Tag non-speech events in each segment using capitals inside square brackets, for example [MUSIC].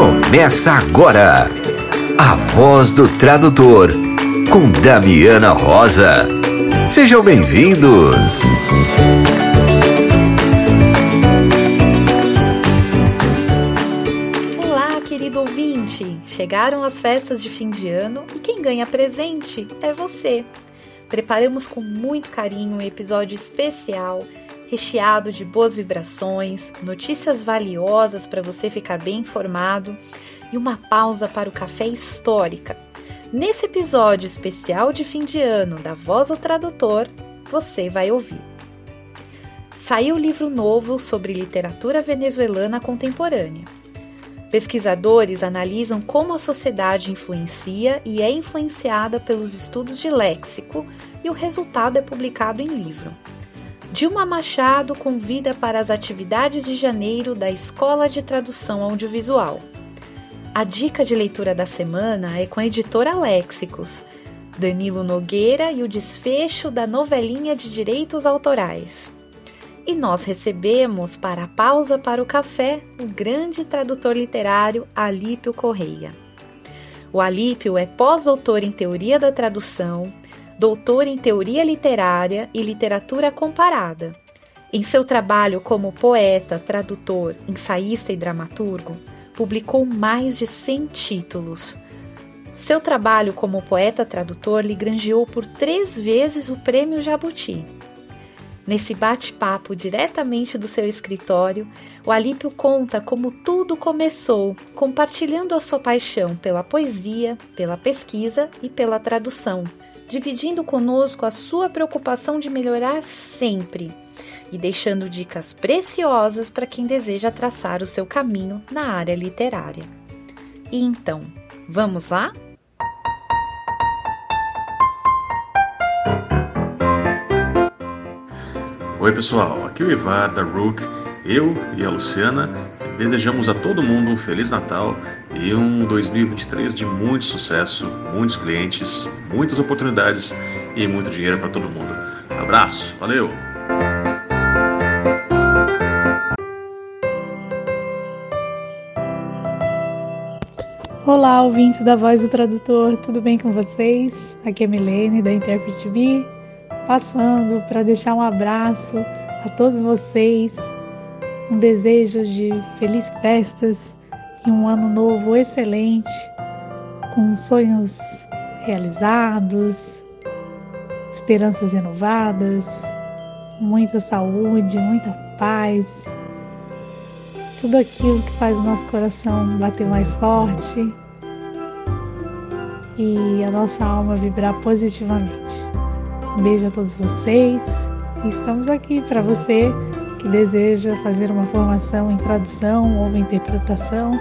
Começa agora. A voz do tradutor com Damiana Rosa. Sejam bem-vindos. Olá, querido ouvinte! Chegaram as festas de fim de ano e quem ganha presente é você. Preparamos com muito carinho um episódio especial recheado de boas vibrações, notícias valiosas para você ficar bem informado e uma pausa para o café histórica. Nesse episódio especial de fim de ano da Voz do Tradutor, você vai ouvir. Saiu livro novo sobre literatura venezuelana contemporânea. Pesquisadores analisam como a sociedade influencia e é influenciada pelos estudos de léxico, e o resultado é publicado em livro. Dilma Machado convida para as atividades de janeiro da Escola de Tradução Audiovisual. A dica de leitura da semana é com a editora Léxicos, Danilo Nogueira e o desfecho da novelinha de direitos autorais. E nós recebemos, para a pausa para o café, o grande tradutor literário Alípio Correia. O Alípio é pós-doutor em teoria da tradução, doutor em teoria literária e literatura comparada. Em seu trabalho como poeta, tradutor, ensaísta e dramaturgo, publicou mais de 100 títulos. Seu trabalho como poeta-tradutor lhe granjeou por três vezes o Prêmio Jabuti. Nesse bate-papo diretamente do seu escritório, o Alípio conta como tudo começou, compartilhando a sua paixão pela poesia, pela pesquisa e pela tradução dividindo conosco a sua preocupação de melhorar sempre e deixando dicas preciosas para quem deseja traçar o seu caminho na área literária. E então, vamos lá? Oi, pessoal, aqui é o Ivar da Rook. Eu e a Luciana desejamos a todo mundo um Feliz Natal e um 2023 de muito sucesso, muitos clientes, muitas oportunidades e muito dinheiro para todo mundo. Abraço, valeu! Olá, ouvintes da Voz do Tradutor, tudo bem com vocês? Aqui é Milene da Interpret Me, passando para deixar um abraço a todos vocês, um desejo de felizes festas e um ano novo excelente, com sonhos realizados, esperanças renovadas, muita saúde, muita paz, tudo aquilo que faz o nosso coração bater mais forte e a nossa alma vibrar positivamente. Um beijo a todos vocês e estamos aqui para você que deseja fazer uma formação em tradução ou interpretação.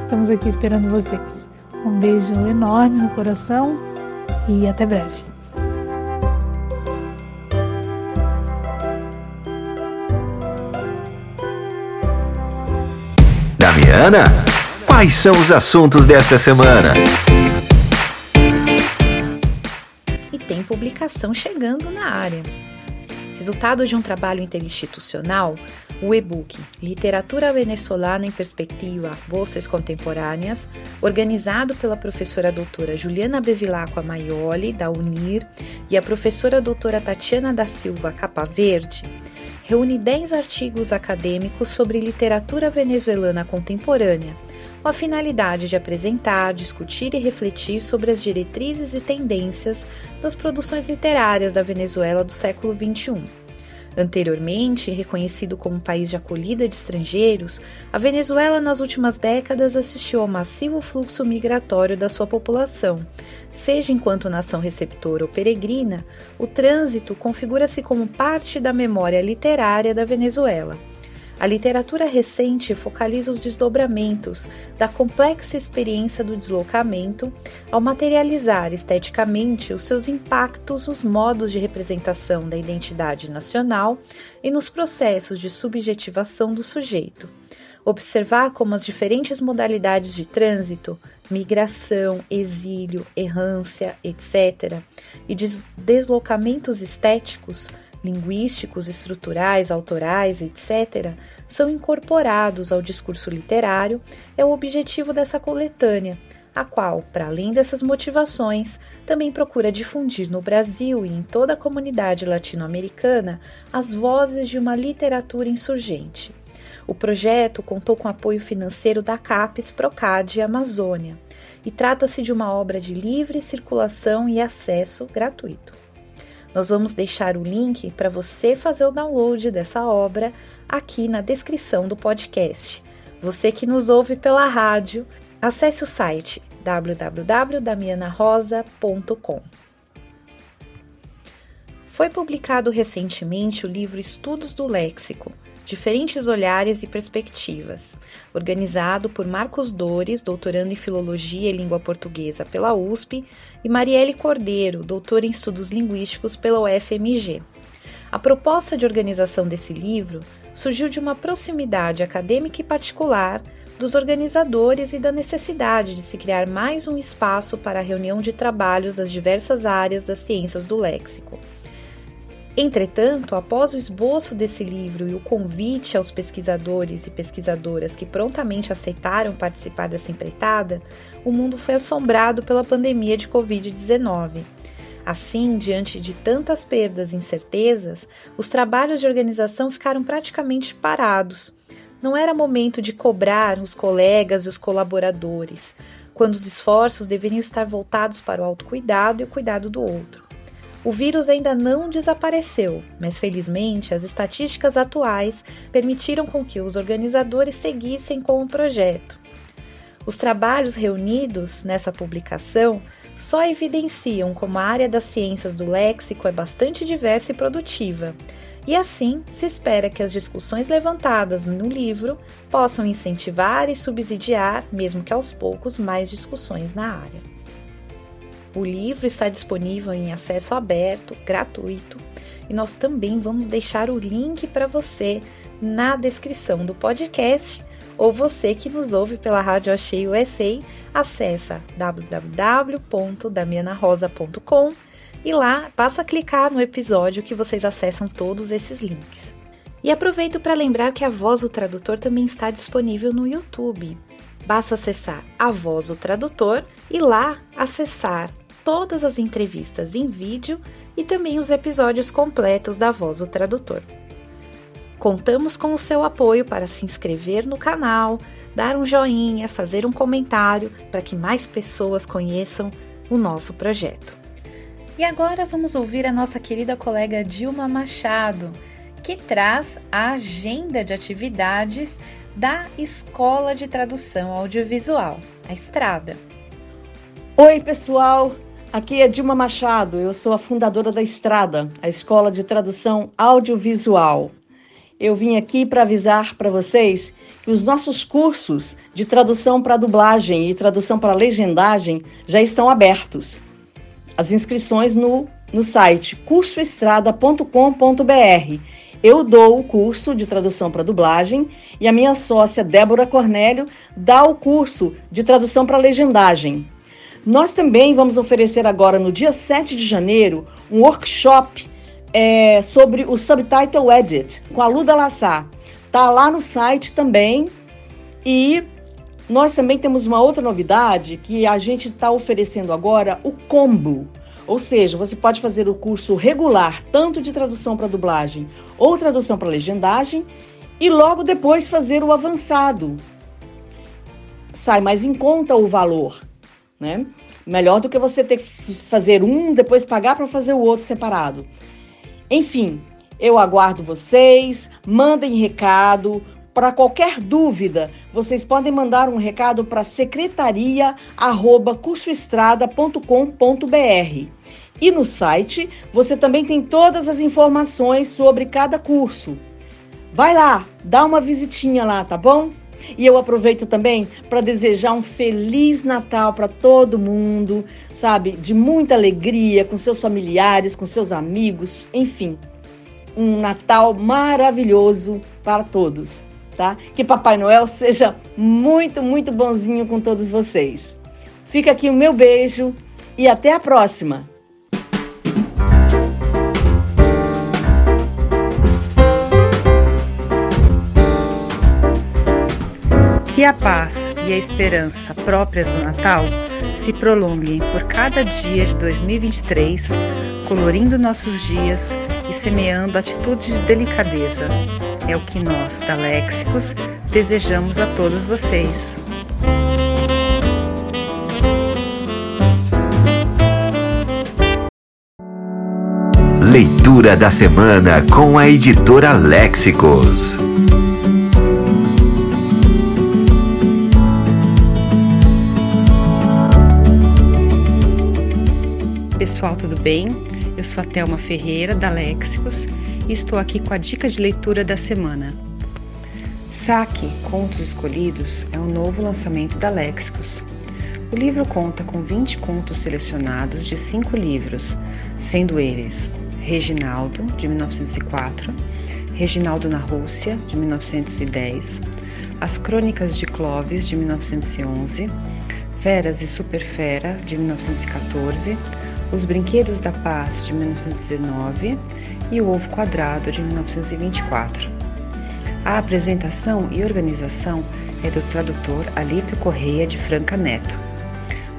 Estamos aqui esperando vocês. Um beijo enorme no coração e até breve. Damiana, quais são os assuntos desta semana? E tem publicação chegando na área. Resultado de um trabalho interinstitucional, o e-book Literatura Venezolana em Perspectiva Bolsas Contemporâneas, organizado pela professora doutora Juliana Bevilacqua Maioli, da UNIR, e a professora doutora Tatiana da Silva Capa Verde, reúne 10 artigos acadêmicos sobre literatura venezuelana contemporânea, com a finalidade de apresentar, discutir e refletir sobre as diretrizes e tendências das produções literárias da Venezuela do século XXI. Anteriormente, reconhecido como um país de acolhida de estrangeiros, a Venezuela nas últimas décadas assistiu ao massivo fluxo migratório da sua população. Seja enquanto nação receptora ou peregrina, o trânsito configura-se como parte da memória literária da Venezuela. A literatura recente focaliza os desdobramentos da complexa experiência do deslocamento ao materializar esteticamente os seus impactos nos modos de representação da identidade nacional e nos processos de subjetivação do sujeito. Observar como as diferentes modalidades de trânsito, migração, exílio, errância, etc., e deslocamentos estéticos linguísticos, estruturais, autorais, etc., são incorporados ao discurso literário é o objetivo dessa coletânea, a qual, para além dessas motivações, também procura difundir no Brasil e em toda a comunidade latino-americana as vozes de uma literatura insurgente. O projeto contou com apoio financeiro da CAPES Procad Amazônia e trata-se de uma obra de livre circulação e acesso gratuito. Nós vamos deixar o link para você fazer o download dessa obra aqui na descrição do podcast. Você que nos ouve pela rádio, acesse o site www.damianarosa.com. Foi publicado recentemente o livro Estudos do Léxico, Diferentes Olhares e Perspectivas, organizado por Marcos Dores, doutorando em Filologia e Língua Portuguesa pela USP, e Marielle Cordeiro, doutora em Estudos Linguísticos pela UFMG. A proposta de organização desse livro surgiu de uma proximidade acadêmica e particular dos organizadores e da necessidade de se criar mais um espaço para a reunião de trabalhos das diversas áreas das ciências do léxico Entretanto, após o esboço desse livro e o convite aos pesquisadores e pesquisadoras que prontamente aceitaram participar dessa empreitada, o mundo foi assombrado pela pandemia de Covid-19. Assim, diante de tantas perdas e incertezas, os trabalhos de organização ficaram praticamente parados. Não era momento de cobrar os colegas e os colaboradores, quando os esforços deveriam estar voltados para o autocuidado e o cuidado do outro. O vírus ainda não desapareceu, mas felizmente as estatísticas atuais permitiram com que os organizadores seguissem com o projeto. Os trabalhos reunidos nessa publicação só evidenciam como a área das ciências do léxico é bastante diversa e produtiva, e assim se espera que as discussões levantadas no livro possam incentivar e subsidiar, mesmo que aos poucos, mais discussões na área. O livro está disponível em acesso aberto, gratuito, e nós também vamos deixar o link para você na descrição do podcast. Ou você que nos ouve pela Rádio Achei USA, acessa www.damianarosa.com e lá basta clicar no episódio que vocês acessam todos esses links. E aproveito para lembrar que a Voz do Tradutor também está disponível no YouTube. Basta acessar a Voz do Tradutor e lá acessar todas as entrevistas em vídeo e também os episódios completos da Voz do Tradutor. Contamos com o seu apoio para se inscrever no canal, dar um joinha, fazer um comentário para que mais pessoas conheçam o nosso projeto. E agora vamos ouvir a nossa querida colega Dilma Machado, que traz a agenda de atividades da Escola de Tradução Audiovisual, a Estrada. Oi, pessoal! Aqui é Dilma Machado, eu sou a fundadora da Estrada, a Escola de Tradução Audiovisual. Eu vim aqui para avisar para vocês que os nossos cursos de tradução para dublagem e tradução para legendagem já estão abertos. As inscrições no, no site cursoestrada.com.br. Eu dou o curso de tradução para dublagem e a minha sócia Débora Cornélio dá o curso de tradução para legendagem. Nós também vamos oferecer agora, no dia 7 de janeiro, um workshop é, sobre o Subtitle Edit com a Luda Lassar. Tá lá no site também. E nós também temos uma outra novidade que a gente está oferecendo agora, o combo. Ou seja, você pode fazer o curso regular, tanto de tradução para dublagem ou tradução para legendagem, e logo depois fazer o avançado. Sai mais em conta o valor né? Melhor do que você ter que fazer um, depois pagar para fazer o outro separado. Enfim, eu aguardo vocês, mandem recado. Para qualquer dúvida, vocês podem mandar um recado para secretaria@cursoestrada.com.br. E no site você também tem todas as informações sobre cada curso. Vai lá, dá uma visitinha lá, tá bom? E eu aproveito também para desejar um feliz Natal para todo mundo, sabe? De muita alegria com seus familiares, com seus amigos, enfim. Um Natal maravilhoso para todos, tá? Que Papai Noel seja muito, muito bonzinho com todos vocês. Fica aqui o meu beijo e até a próxima! Que a paz e a esperança próprias do Natal se prolonguem por cada dia de 2023, colorindo nossos dias e semeando atitudes de delicadeza. É o que nós, da Léxicos, desejamos a todos vocês. Leitura da semana com a editora Léxicos. Bem? Eu sou a Thelma Ferreira, da Léxicos, e estou aqui com a dica de leitura da semana. Saque Contos Escolhidos é um novo lançamento da Léxicos. O livro conta com 20 contos selecionados de cinco livros, sendo eles Reginaldo, de 1904, Reginaldo na Rússia, de 1910, As Crônicas de Clovis, de 1911, Feras e Superfera, de 1914, Os Brinquedos da Paz, de 1919 e O Ovo Quadrado, de 1924. A apresentação e organização é do tradutor Alípio Correia de Franca Neto.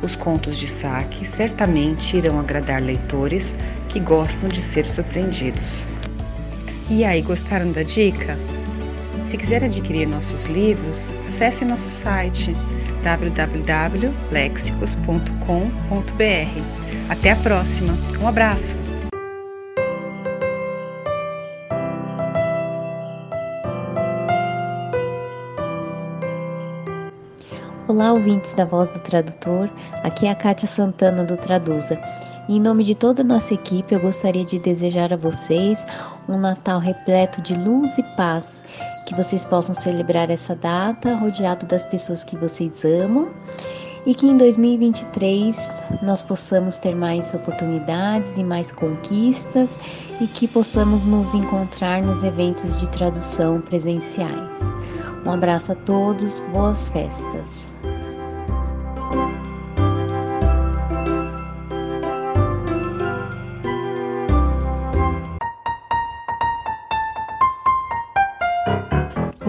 Os contos de saque certamente irão agradar leitores que gostam de ser surpreendidos. E aí, gostaram da dica? Se quiser adquirir nossos livros, acesse nosso site www.lexicos.com.br. Até a próxima. Um abraço! Olá, ouvintes da Voz do Tradutor. Aqui é a Kátia Santana do Traduza. Em nome de toda a nossa equipe, eu gostaria de desejar a vocês um Natal repleto de luz e paz. Que vocês possam celebrar essa data rodeado das pessoas que vocês amam e que em 2023 nós possamos ter mais oportunidades e mais conquistas e que possamos nos encontrar nos eventos de tradução presenciais. Um abraço a todos, boas festas.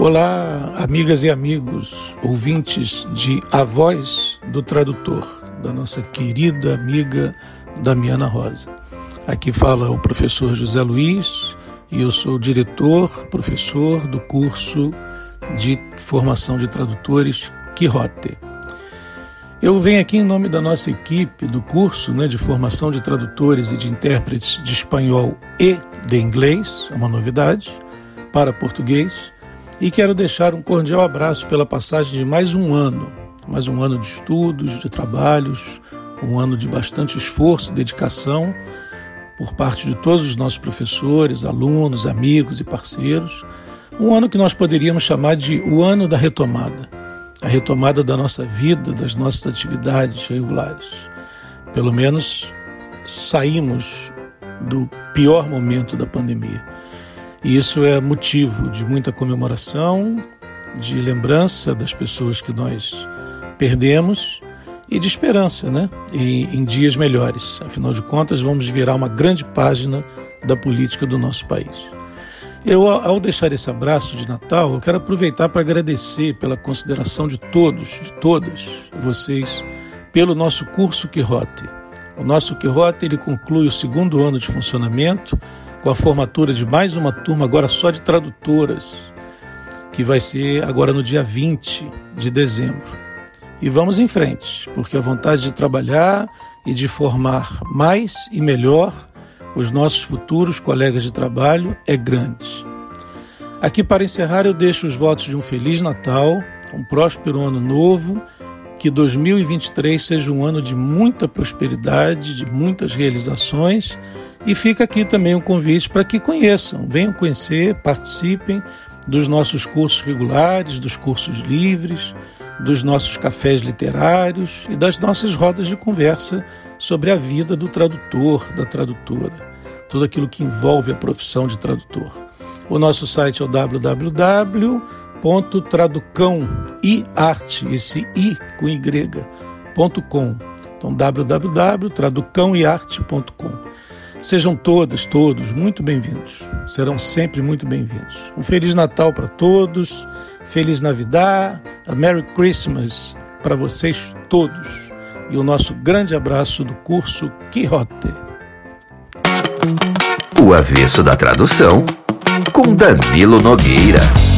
Olá, amigas e amigos, ouvintes de A Voz do Tradutor, da nossa querida amiga Damiana Rosa. Aqui fala o professor José Luiz e eu sou diretor, professor do curso de formação de tradutores Quixote. Eu venho aqui em nome da nossa equipe do curso né, de formação de tradutores e de intérpretes de espanhol e de inglês, é uma novidade, para português e quero deixar um cordial abraço pela passagem de mais um ano, mais um ano de estudos, de trabalhos, um ano de bastante esforço e dedicação por parte de todos os nossos professores, alunos, amigos e parceiros. Um ano que nós poderíamos chamar de o ano da retomada a retomada da nossa vida, das nossas atividades regulares. Pelo menos saímos do pior momento da pandemia. E isso é motivo de muita comemoração, de lembrança das pessoas que nós perdemos e de esperança, né? E, em dias melhores. Afinal de contas, vamos virar uma grande página da política do nosso país. Eu, ao deixar esse abraço de Natal, eu quero aproveitar para agradecer pela consideração de todos, de todas vocês, pelo nosso curso Quirrote. O nosso Quirrote ele conclui o segundo ano de funcionamento com a formatura de mais uma turma, agora só de tradutoras, que vai ser agora no dia 20 de dezembro. E vamos em frente, porque a vontade de trabalhar e de formar mais e melhor os nossos futuros colegas de trabalho é grande. Aqui para encerrar, eu deixo os votos de um Feliz Natal, um próspero ano novo, que 2023 seja um ano de muita prosperidade, de muitas realizações e fica aqui também um convite para que conheçam, venham conhecer, participem dos nossos cursos regulares, dos cursos livres, dos nossos cafés literários e das nossas rodas de conversa sobre a vida do tradutor, da tradutora, tudo aquilo que envolve a profissão de tradutor. O nosso site é o www.traducãoiarte, esse i com y.com. Então www.traducãoiarte.com. Sejam todas, todos muito bem-vindos. Serão sempre muito bem-vindos. Um feliz Natal para todos, feliz Navidad, A Merry Christmas para vocês todos e o nosso grande abraço do curso Quixote. O avesso da tradução com Danilo Nogueira.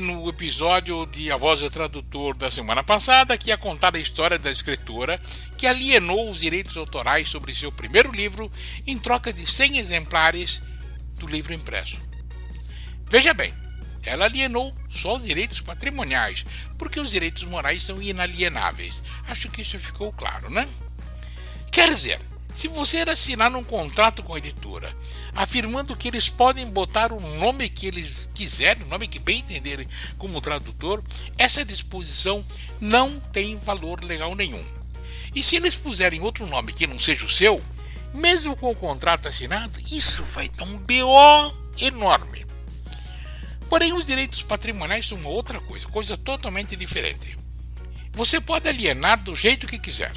No episódio de A Voz do Tradutor da semana passada que ia contar a história da escritora que alienou os direitos autorais sobre seu primeiro livro em troca de 100 exemplares do livro impresso. Veja bem, ela alienou só os direitos patrimoniais, porque os direitos morais são inalienáveis. Acho que isso ficou claro, né? Quer dizer, se você assinar um contrato com a editora afirmando que eles podem botar o nome que eles quiserem, o nome que bem entenderem como tradutor, essa disposição não tem valor legal nenhum. E se eles puserem outro nome que não seja o seu, mesmo com o contrato assinado, isso vai dar um BO enorme. Porém, os direitos patrimoniais são outra coisa, coisa totalmente diferente. Você pode alienar do jeito que quiser.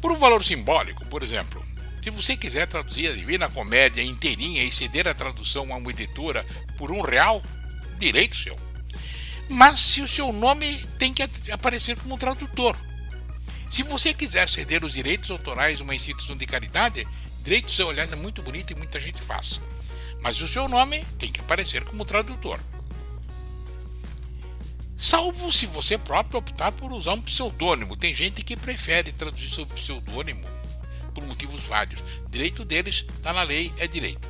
Por um valor simbólico, por exemplo, se você quiser traduzir a Divina Comédia inteirinha e ceder a tradução a uma editora por um real, direito seu. Mas se o seu nome tem que aparecer como tradutor. Se você quiser ceder os direitos autorais a uma instituição de caridade, direito seu, aliás, é muito bonito e muita gente faz. Mas o seu nome tem que aparecer como tradutor. Salvo se você próprio optar por usar um pseudônimo. Tem gente que prefere traduzir seu pseudônimo por motivos vários. Direito deles está na lei, é direito.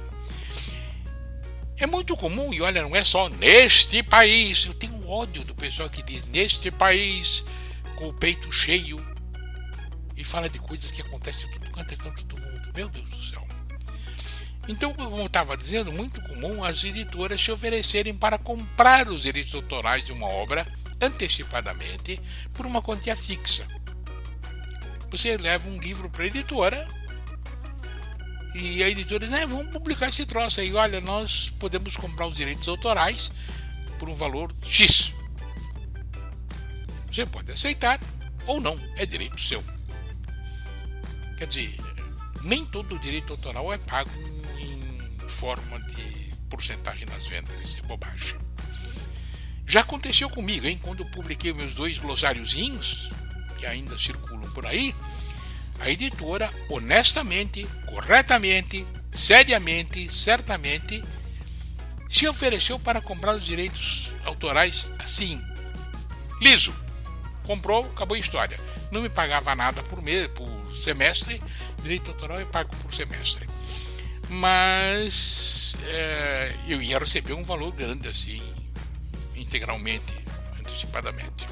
É muito comum, e olha, não é só neste país. Eu tenho ódio do pessoal que diz neste país, com o peito cheio, e fala de coisas que acontecem em tudo quanto é canto do mundo. Meu Deus do céu. Então, como eu estava dizendo, muito comum as editoras se oferecerem para comprar os direitos autorais de uma obra antecipadamente por uma quantia fixa. Você leva um livro para a editora e a editora diz: né, vamos publicar esse troço aí. Olha, nós podemos comprar os direitos autorais por um valor X. Você pode aceitar ou não, é direito seu. Quer dizer, nem todo direito autoral é pago forma de porcentagem nas vendas, isso é bobagem. Já aconteceu comigo, hein? Quando eu publiquei meus dois glossáriozinhos, que ainda circulam por aí, a editora honestamente, corretamente, seriamente, certamente se ofereceu para comprar os direitos autorais assim, liso. Comprou, acabou a história. Não me pagava nada por mês, por semestre, direito autoral é pago por semestre mas é, eu ia receber um valor grande assim, integralmente, antecipadamente.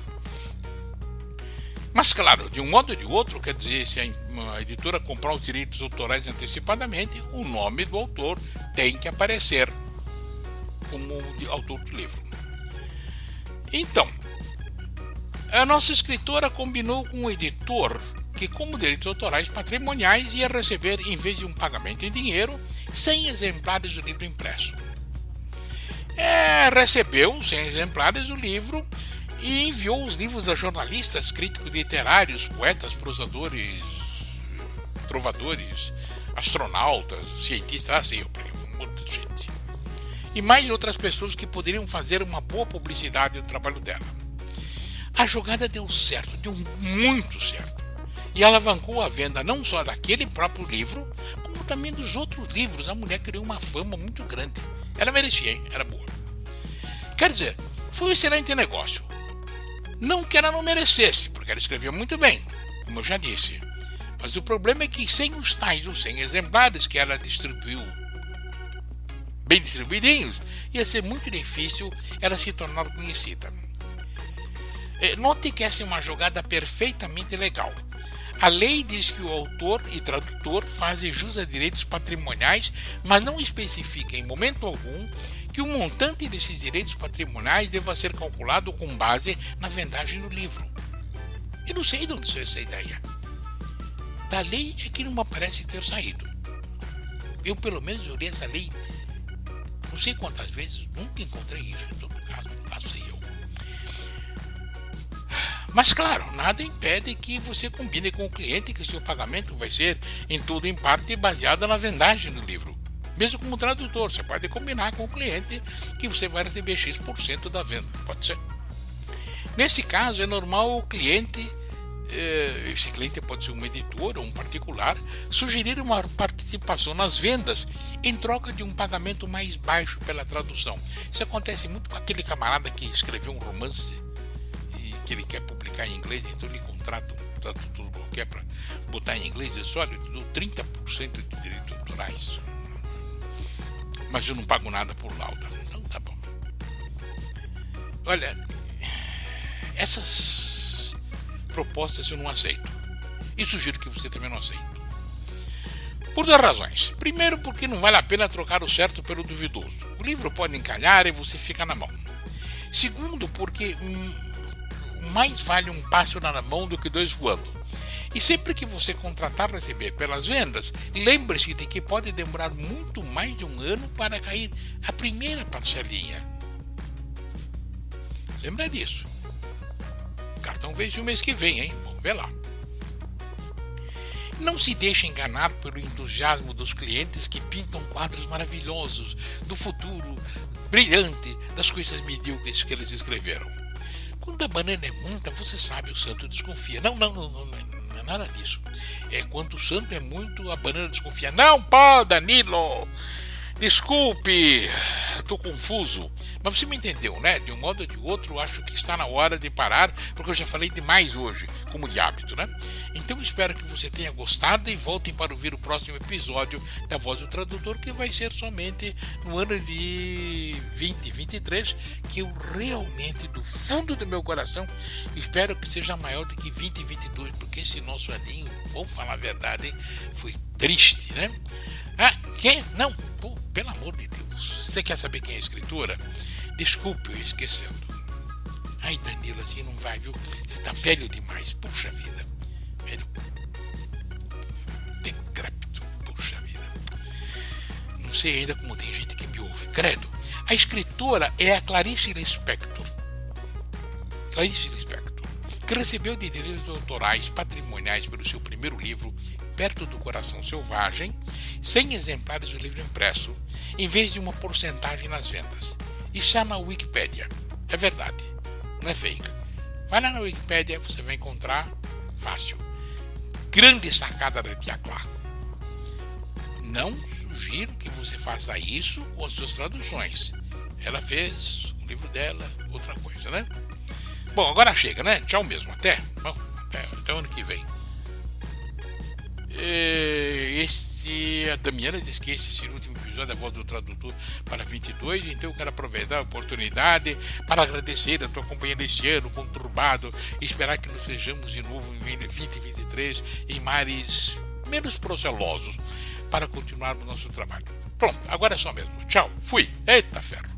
Mas claro, de um modo ou de outro, quer dizer, se a editora comprar os direitos autorais antecipadamente, o nome do autor tem que aparecer como autor do livro. Então, a nossa escritora combinou com o editor que, como direitos autorais patrimoniais, ia receber, em vez de um pagamento em dinheiro, 100 exemplares do livro impresso. É, recebeu 100 exemplares do livro e enviou os livros a jornalistas, críticos literários, poetas, prosadores, trovadores, astronautas, cientistas, assim, um monte de gente. E mais outras pessoas que poderiam fazer uma boa publicidade do trabalho dela. A jogada deu certo, deu muito certo e alavancou a venda não só daquele próprio livro, como também dos outros livros. A mulher criou uma fama muito grande. Ela merecia, hein? Era boa. Quer dizer, foi um excelente negócio. Não que ela não merecesse, porque ela escrevia muito bem, como eu já disse. Mas o problema é que sem os tais os 100 exemplares que ela distribuiu bem distribuidinhos, ia ser muito difícil ela se tornar conhecida. É, note que essa é uma jogada perfeitamente legal. A lei diz que o autor e tradutor fazem jus a direitos patrimoniais, mas não especifica em momento algum que o montante desses direitos patrimoniais deva ser calculado com base na vendagem do livro. Eu não sei de onde saiu essa ideia. Da lei é que não parece ter saído. Eu, pelo menos, eu li essa lei não sei quantas vezes, nunca encontrei isso. Em todo caso, lá sei eu. Mas claro, nada impede que você combine com o cliente que seu pagamento vai ser, em tudo em parte, baseado na vendagem do livro. Mesmo como tradutor, você pode combinar com o cliente que você vai receber X% da venda. Pode ser. Nesse caso, é normal o cliente, eh, esse cliente pode ser um editor ou um particular, sugerir uma participação nas vendas em troca de um pagamento mais baixo pela tradução. Isso acontece muito com aquele camarada que escreveu um romance e que ele quer publicar em inglês, então ele contrata um tradutor qualquer para botar em inglês e diz: olha, eu te dou 30% de direitos autorais, mas eu não pago nada por lauda. Então tá bom. Olha, essas propostas eu não aceito. E sugiro que você também não aceite. Por duas razões. Primeiro, porque não vale a pena trocar o certo pelo duvidoso. O livro pode encalhar e você fica na mão. Segundo, porque mais vale um pássaro na mão do que dois voando. E sempre que você contratar receber pelas vendas, lembre-se de que pode demorar muito mais de um ano para cair a primeira parcelinha. Lembra disso cartão vence o mês que vem, hein? Vamos ver lá. Não se deixe enganar pelo entusiasmo dos clientes que pintam quadros maravilhosos do futuro brilhante das coisas medíocres que eles escreveram. Quando a banana é muita, você sabe, o santo desconfia. Não, não, não, não, não é nada disso. É quando o santo é muito, a banana desconfia. Não pode, Danilo! Desculpe, estou confuso. Mas você me entendeu, né? De um modo ou de outro, acho que está na hora de parar, porque eu já falei demais hoje, como de hábito, né? Então espero que você tenha gostado e voltem para ouvir o próximo episódio da Voz do Tradutor, que vai ser somente no ano de 2023, que eu realmente, do fundo do meu coração, espero que seja maior do que 2022, porque esse nosso aninho, vamos falar a verdade, hein, foi triste, né? Ah, quem? Não, pô, pelo amor de Deus. Você quer saber quem é a escritora? Desculpe eu esquecendo. Ai, Danilo, assim não vai, viu? Você tá velho demais. Puxa vida. Velho. Decrépito. Puxa vida. Não sei ainda como tem gente que me ouve. Credo. A escritora é a Clarice Lispector. Clarice Lispector. Que recebeu de direitos autorais patrimoniais pelo seu primeiro livro, Perto do Coração Selvagem, 100 exemplares do livro impresso, em vez de uma porcentagem nas vendas. E chama a Wikipedia. É verdade, não é fake. Vai lá na Wikipedia, você vai encontrar fácil. Grande sacada da Tia Clá. Não sugiro que você faça isso com as suas traduções. Ela fez o livro dela, outra coisa, né? Bom, agora chega, né? Tchau mesmo. Até. Bom, até, até ano que vem. Este, a Damiana disse que esse seria o último episódio da Voz do Tradutor para 22, então eu quero aproveitar a oportunidade para agradecer a tua companhia nesse ano conturbado e esperar que nos vejamos de novo em 2023 em mares menos procelosos para continuar o nosso trabalho. Pronto, agora é só mesmo. Tchau, fui. Eita ferro.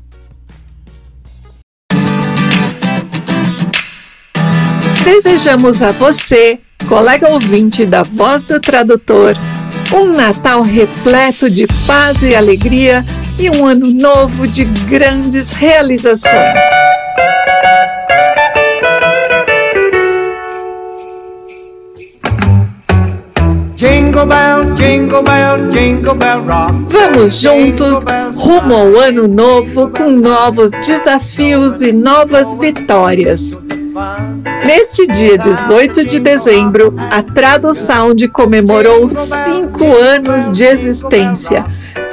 Desejamos a você, colega ouvinte da Voz do Tradutor, um Natal repleto de paz e alegria e um ano novo de grandes realizações. Jingle bell, jingle bell, jingle bell rock. Vamos juntos rumo ao ano novo com novos desafios e novas vitórias. Neste dia 18 de dezembro, a Tradusound comemorou cinco anos de existência.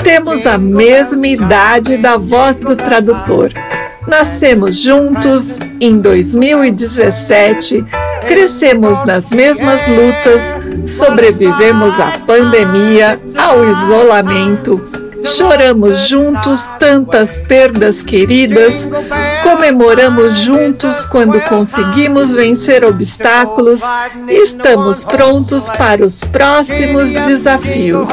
Temos a mesma idade da voz do tradutor. Nascemos juntos em 2017, crescemos nas mesmas lutas, sobrevivemos à pandemia, ao isolamento, choramos juntos tantas perdas queridas, comemoramos juntos quando conseguimos vencer obstáculos e estamos prontos para os próximos desafios.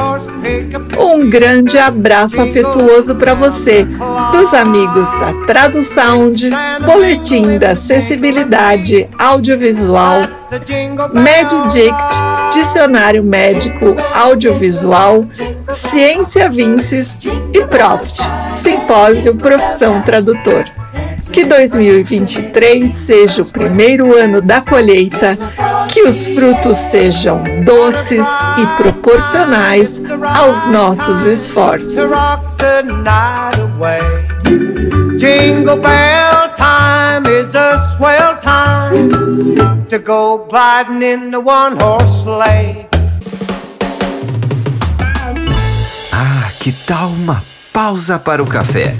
Um grande abraço afetuoso para você, dos amigos da Tradusound, Boletim da Acessibilidade Audiovisual, MedDict, Dicionário Médico Audiovisual, Ciência Vinces e Profit, Simpósio Profissão Tradutor. Que 2023 seja o primeiro ano da colheita Que os frutos sejam doces e proporcionais aos nossos esforços. Jingle bell time is a swell time to go gliding in the one horse sleigh. Ah, que tal uma pausa para o café?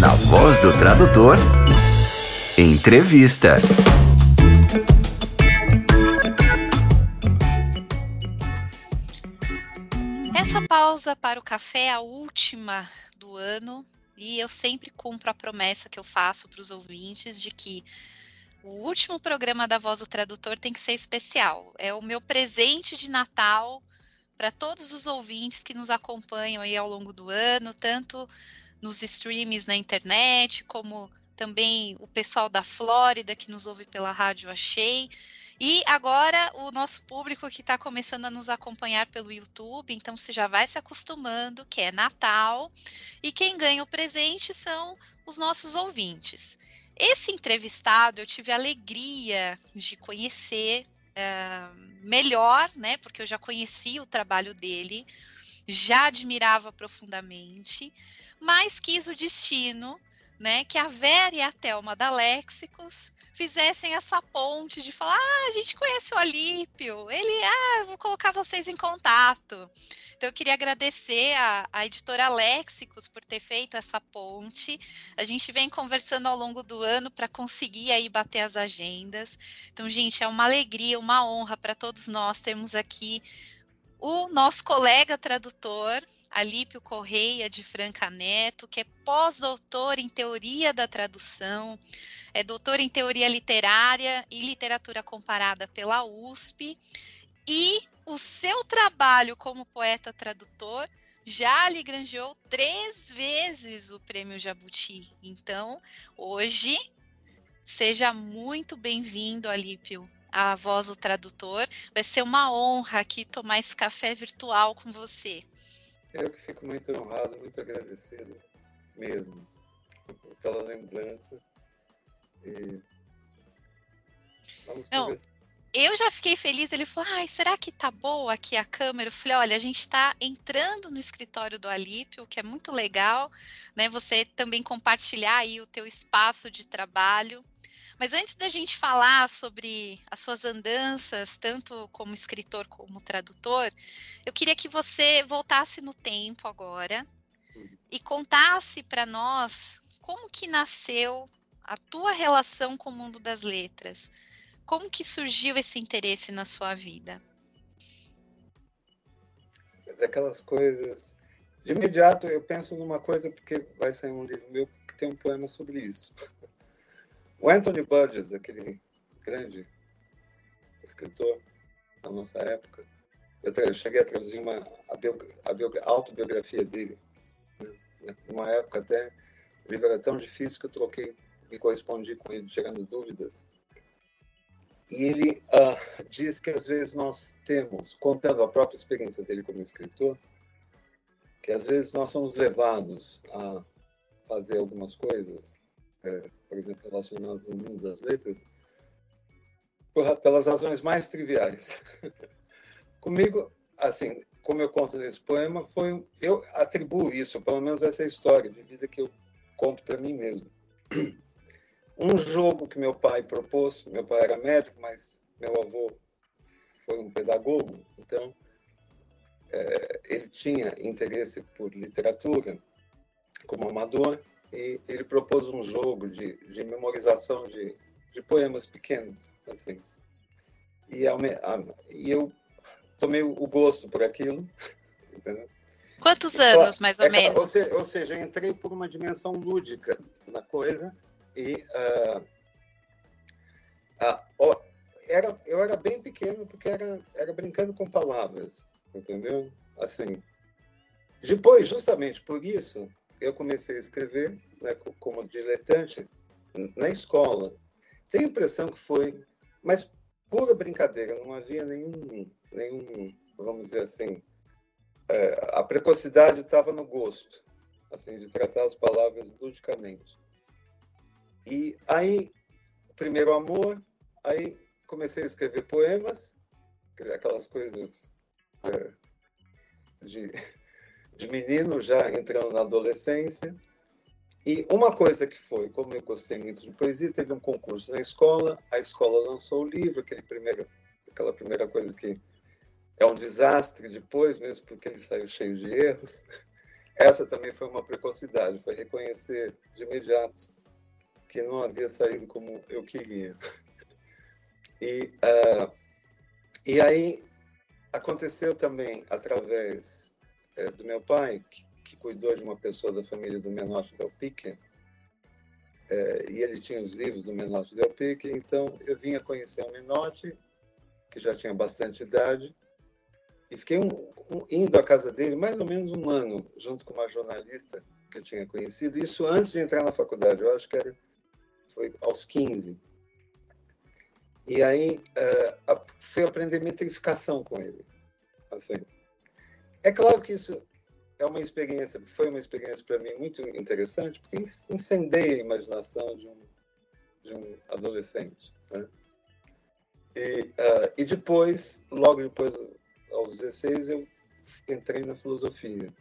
Na voz do tradutor, entrevista. Essa pausa para o café é a última do ano e eu sempre cumpro a promessa que eu faço para os ouvintes de que o último programa da Voz do Tradutor tem que ser especial. É o meu presente de Natal para todos os ouvintes que nos acompanham aí ao longo do ano, tanto nos streams na internet, como também o pessoal da Flórida que nos ouve pela Rádio Achei. E agora o nosso público que está começando a nos acompanhar pelo YouTube, então você já vai se acostumando que é Natal. E quem ganha o presente são os nossos ouvintes. Esse entrevistado eu tive a alegria de conhecer uh, melhor, né? Porque eu já conhecia o trabalho dele, já admirava profundamente, mas quis o destino, né? Que a Vera e a Thelma da Léxicos fizessem essa ponte de falar: ah, a gente conhece o Alípio, ele, ah, vou colocar vocês em contato. Então, eu queria agradecer a, a editora Léxicos por ter feito essa ponte. A gente vem conversando ao longo do ano para conseguir aí bater as agendas. Então, gente, é uma alegria, uma honra para todos nós termos aqui o nosso colega tradutor, Alípio Correia de Franca Neto, que é pós-doutor em teoria da tradução, é doutor em teoria literária e literatura comparada pela USP, e o seu trabalho como poeta tradutor já lhe granjeou três vezes o prêmio Jabuti. Então, hoje, seja muito bem-vindo, Alípio, à Voz do Tradutor. Vai ser uma honra aqui tomar esse café virtual com você. Eu que fico muito honrado, muito agradecido mesmo pela lembrança. E vamos Não, conversar. eu já fiquei feliz. Ele falou: Ai, será que tá boa aqui a câmera? Eu falei: Olha, a gente está entrando no escritório do Alípio, que é muito legal, né? Você também compartilhar aí o teu espaço de trabalho. Mas antes da gente falar sobre as suas andanças, tanto como escritor como tradutor, eu queria que você voltasse no tempo agora e contasse para nós como que nasceu a tua relação com o mundo das letras. Como que surgiu esse interesse na sua vida? Daquelas coisas. De imediato eu penso numa coisa porque vai sair um livro meu que tem um poema sobre isso. O Anthony Burgess, aquele grande escritor da nossa época, eu, cheguei a traduzir uma, a, a, a autobiografia dele. Né? Numa época até, o livro era tão difícil que eu troquei, me correspondi com ele, chegando dúvidas. E ele uh, diz que às vezes nós temos, contando a própria experiência dele como escritor, que às vezes nós somos levados a fazer algumas coisas por exemplo, relacionados ao mundo das letras, pelas razões mais triviais. [LAUGHS] Comigo, assim, como eu conto nesse poema, foi eu atribuo isso, pelo menos essa história de vida que eu conto para mim mesmo. [CLEARS THROAT] Um jogo que meu pai propôs, meu pai era médico, mas meu avô foi um pedagogo, então é, ele tinha interesse por literatura como amador e ele propôs um jogo de, de memorização de, de poemas pequenos, assim. E, a, a, e eu tomei o gosto por aquilo, [LAUGHS] entendeu? Quantos anos, mais ou é, menos? Ou, se, ou, seja, entrei por uma dimensão lúdica na coisa e uh, uh, era, eu era bem pequeno porque era, era brincando com palavras, entendeu? Assim, depois, justamente por isso, eu comecei a escrever né, como diletante na escola. Tenho a impressão que foi, mas pura brincadeira, não havia nenhum, nenhum vamos dizer assim, é, a precocidade estava no gosto, assim, de tratar as palavras ludicamente. E aí, primeiro amor, aí comecei a escrever poemas, aquelas coisas é, de, de menino já entrando na adolescência. E uma coisa que foi, como eu gostei muito de poesia, teve um concurso na escola, a escola lançou o livro, aquele primeiro, aquela primeira coisa que é um desastre depois, mesmo porque ele saiu cheio de erros. Essa também foi uma precocidade, foi reconhecer de imediato que não havia saído como eu queria. E, uh, e aí aconteceu também através é, do meu pai, que, que, cuidou de uma pessoa da família do Menotti Del Pique, é, e ele tinha os livros do Menotti Del Pique, então eu vinha conhecer o Menotti, que já tinha bastante idade, e fiquei um, um, indo à casa dele mais ou menos um ano, junto com uma jornalista que eu tinha conhecido, isso antes de entrar na faculdade, eu acho que era, foi aos 15. E aí uh, fui aprender metrificação com ele. Assim. É claro que isso é uma experiência, foi uma experiência para mim muito interessante, porque incendeia a imaginação de um, de um adolescente. Né? E, uh, e depois, logo depois, aos 16, eu entrei na filosofia.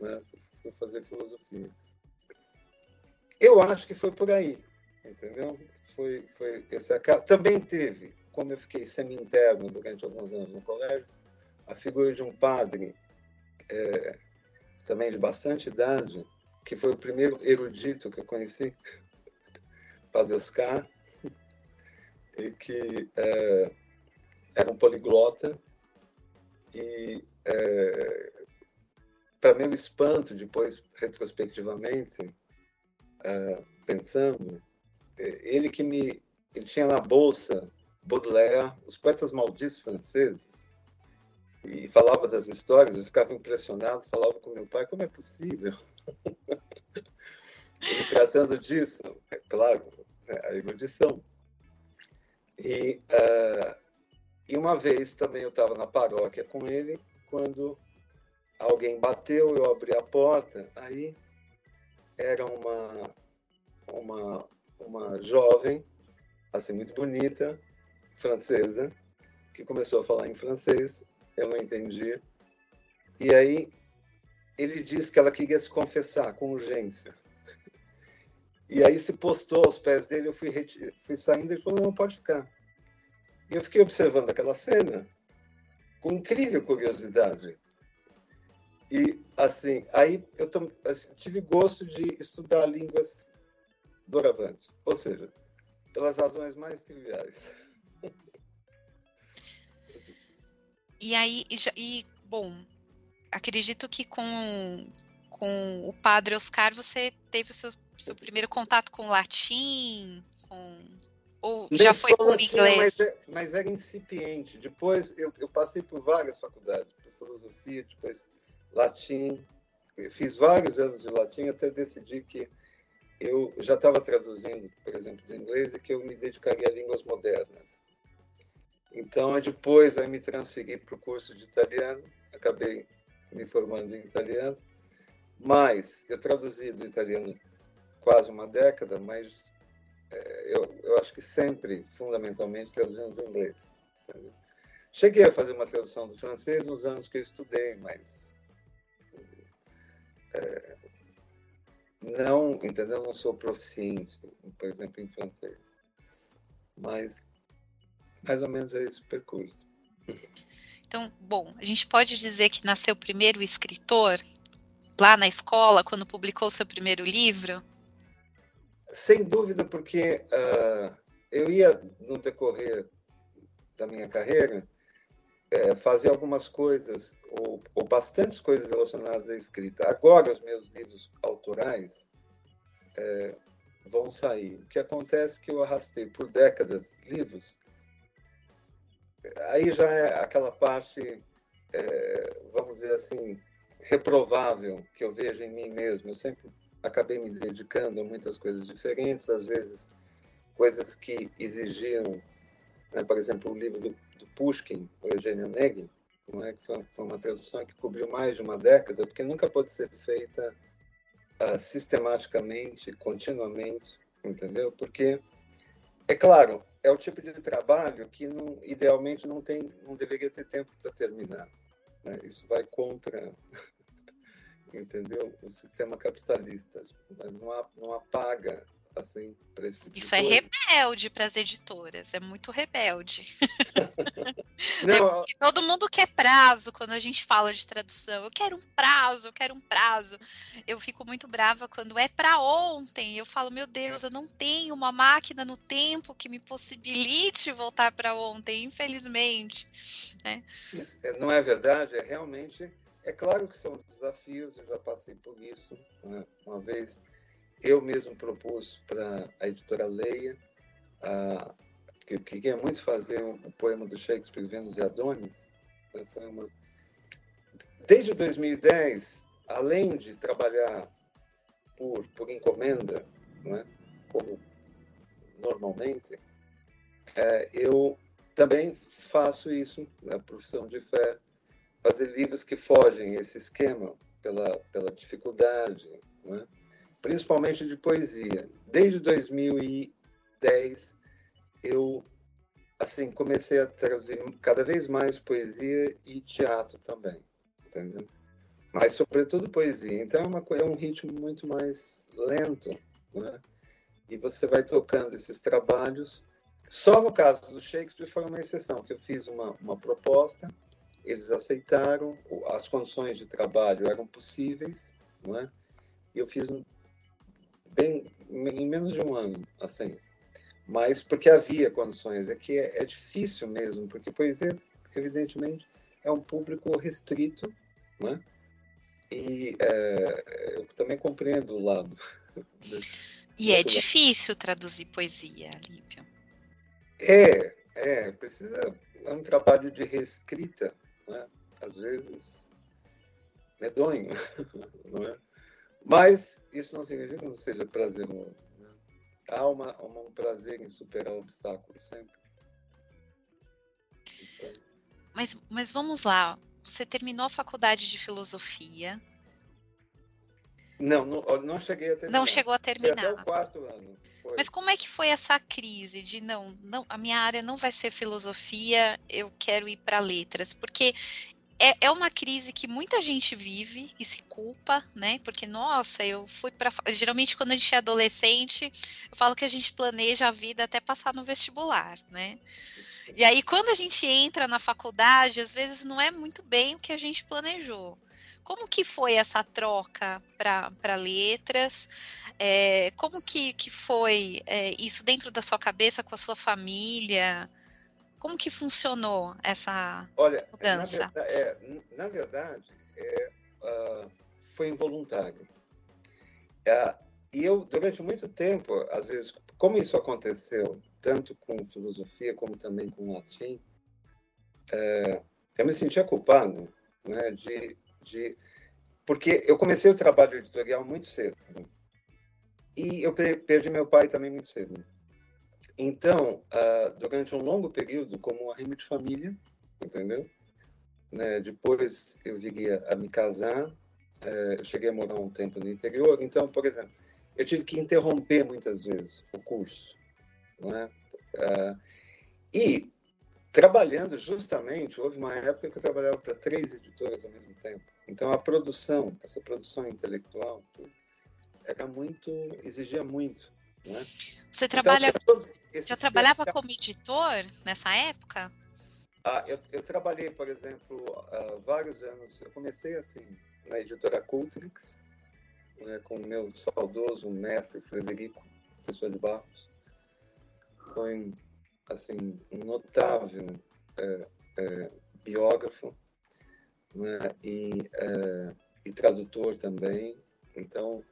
Né? Fui fazer filosofia. Eu acho que foi por aí, entendeu? Foi, foi esse. Também teve, como eu fiquei semi-interno durante alguns anos no colégio, a figura de um padre, é, também de bastante idade, que foi o primeiro erudito que eu conheci, [LAUGHS] Padre Oscar, e que é, era um poliglota, e é, para meu espanto, depois, retrospectivamente, é, pensando, é, ele que me. Ele tinha na bolsa Baudelaire, os poetas malditos franceses, e falava das histórias, eu ficava impressionado, falava com meu pai, como é possível? [LAUGHS] ele tratando disso, é claro, é a erudição. E, uh, e uma vez também eu estava na paróquia com ele, quando alguém bateu, eu abri a porta, aí era uma, uma, uma jovem, assim, muito bonita, francesa, que começou a falar em francês, eu não entendi. E aí ele disse que ela queria se confessar com urgência. E aí se postou aos pés dele, eu fui, fui saindo e ele falou, não, pode ficar. E eu fiquei observando aquela cena com incrível curiosidade. E, assim, aí eu assim, tive gosto de estudar línguas doravante, ou seja, pelas razões mais triviais. E aí, e, bom, acredito que com, com o padre Oscar você teve o seu, seu primeiro contato com latim, com ou já foi por inglês? Mas, é, mas, era incipiente. Depois eu, eu, passei por várias faculdades, por filosofia, depois latim. Eu fiz vários anos de latim até decidir que eu já estava traduzindo, por exemplo, de inglês e que eu me dedicaria a línguas modernas. Então, depois aí me transferi para o curso de italiano, acabei me formando em italiano, mas eu traduzi do italiano quase uma década, mas é, eu, eu acho que sempre, fundamentalmente, traduzindo do inglês. Entendeu? Cheguei a fazer uma tradução do francês nos anos que eu estudei, mas é, não, entendeu? Não sou proficiente, por exemplo, em francês. Mas mais ou menos é esse o percurso. Então, bom, a gente pode dizer que nasceu primeiro escritor lá na escola, quando publicou seu primeiro livro? Sem dúvida, porque uh, eu ia, no decorrer da minha carreira, é, fazer algumas coisas, ou, ou bastantes coisas relacionadas à escrita. Agora, os meus livros autorais é, vão sair. O que acontece é que eu arrastei por décadas livros, aí já é aquela parte, é, vamos dizer assim, reprovável que eu vejo em mim mesmo. Eu sempre acabei me dedicando a muitas coisas diferentes, às vezes coisas que exigiam, né, por exemplo, o livro do, do Pushkin, o Eugênio Negri, é? que foi, foi, uma tradução que cobriu mais de uma década, porque nunca pode ser feita uh, sistematicamente, continuamente, entendeu? Porque, é claro, é o tipo de trabalho que não, idealmente não tem, não deveria ter tempo para terminar. Né? Isso vai contra, [LAUGHS] entendeu, o sistema capitalista. Não, não apaga assim para esse tipo Isso é rebelde para as editoras, é muito rebelde. Não, é todo mundo quer prazo quando a gente fala de tradução. Eu quero um prazo, eu quero um prazo. Eu fico muito brava quando é para ontem. Eu falo, meu Deus, eu não tenho uma máquina no tempo que me possibilite voltar para ontem, infelizmente. Né? É, não é verdade, é realmente. É claro que são desafios, eu já passei por isso né? uma vez eu mesmo propus para a editora Leia, a, que, que queria muito fazer um, um poema do Shakespeare, Vênus e Adonis. Né, foi uma... Desde 2010, além de trabalhar por, por encomenda, né, como normalmente, é, eu também faço isso na profissão de fé, fazer livros que fogem esse esquema pela, pela dificuldade, né? Principalmente de poesia. Desde 2010 eu assim comecei a traduzir cada vez mais poesia e teatro também, entendeu? Mas sobretudo poesia. Então é, uma, é um ritmo muito mais lento, né? E você vai tocando esses trabalhos. Só no caso do Shakespeare foi uma exceção, que eu fiz uma, uma proposta, eles aceitaram, as condições de trabalho eram possíveis, não é? Eu fiz bem em menos de um ano, assim. Mas porque havia condições, é que é, é difícil mesmo, porque poesia, evidentemente, é um público restrito, né? E é, eu também compreendo o lado. [LAUGHS] E é difícil traduzir poesia, Lípio. É, é, precisa é um trabalho de reescrita, né? às vezes medonho, [LAUGHS] não é? Mas isso não significa que não seja prazeroso. Né? Há uma, uma, um prazer em superar obstáculos sempre. Então... Mas, mas vamos lá. Você terminou a faculdade de filosofia. Não, não, não cheguei a terminar. Não chegou a terminar. Foi até o quarto ano. Foi. Mas como é que foi essa crise de não, não, a minha área não vai ser filosofia, eu quero ir para letras? Porque é, é uma crise que muita gente vive e se culpa, né? Porque, nossa, eu fui para. Geralmente, quando a gente é adolescente, eu falo que a gente planeja a vida até passar no vestibular, né? E aí, quando a gente entra na faculdade, às vezes não é muito bem o que a gente planejou. Como que foi essa troca para letras? É, como que, que foi é, isso dentro da sua cabeça, com a sua família? Como que funcionou essa Olha, mudança? Na é, na verdade é, uh, foi involuntário. Uh, e eu, durante muito tempo, às vezes, como isso aconteceu, tanto com filosofia como também com latim, uh, eu me sentia culpado né, de, de. Porque eu comecei o trabalho editorial muito cedo. E eu perdi meu pai também muito cedo. Então, uh, durante um longo período, como arrimo de família, entendeu? Né? Depois eu viria a me casar, uh, eu cheguei a morar um tempo no interior. Então, por exemplo, eu tive que interromper muitas vezes o curso. Né? Uh, e trabalhando justamente, houve uma época que eu trabalhava para três editoras ao mesmo tempo. Então, a produção, essa produção intelectual, era muito, exigia muito. Né? Você então, trabalha. Então, já trabalhava como editor nessa época? Ah, eu, eu trabalhei, por exemplo, há vários anos. Eu comecei assim na editora Cultrix, né, com o meu saudoso mestre Frederico, professor de Barros. Foi assim um notável é, é, biógrafo né, e, é, e tradutor também. Então,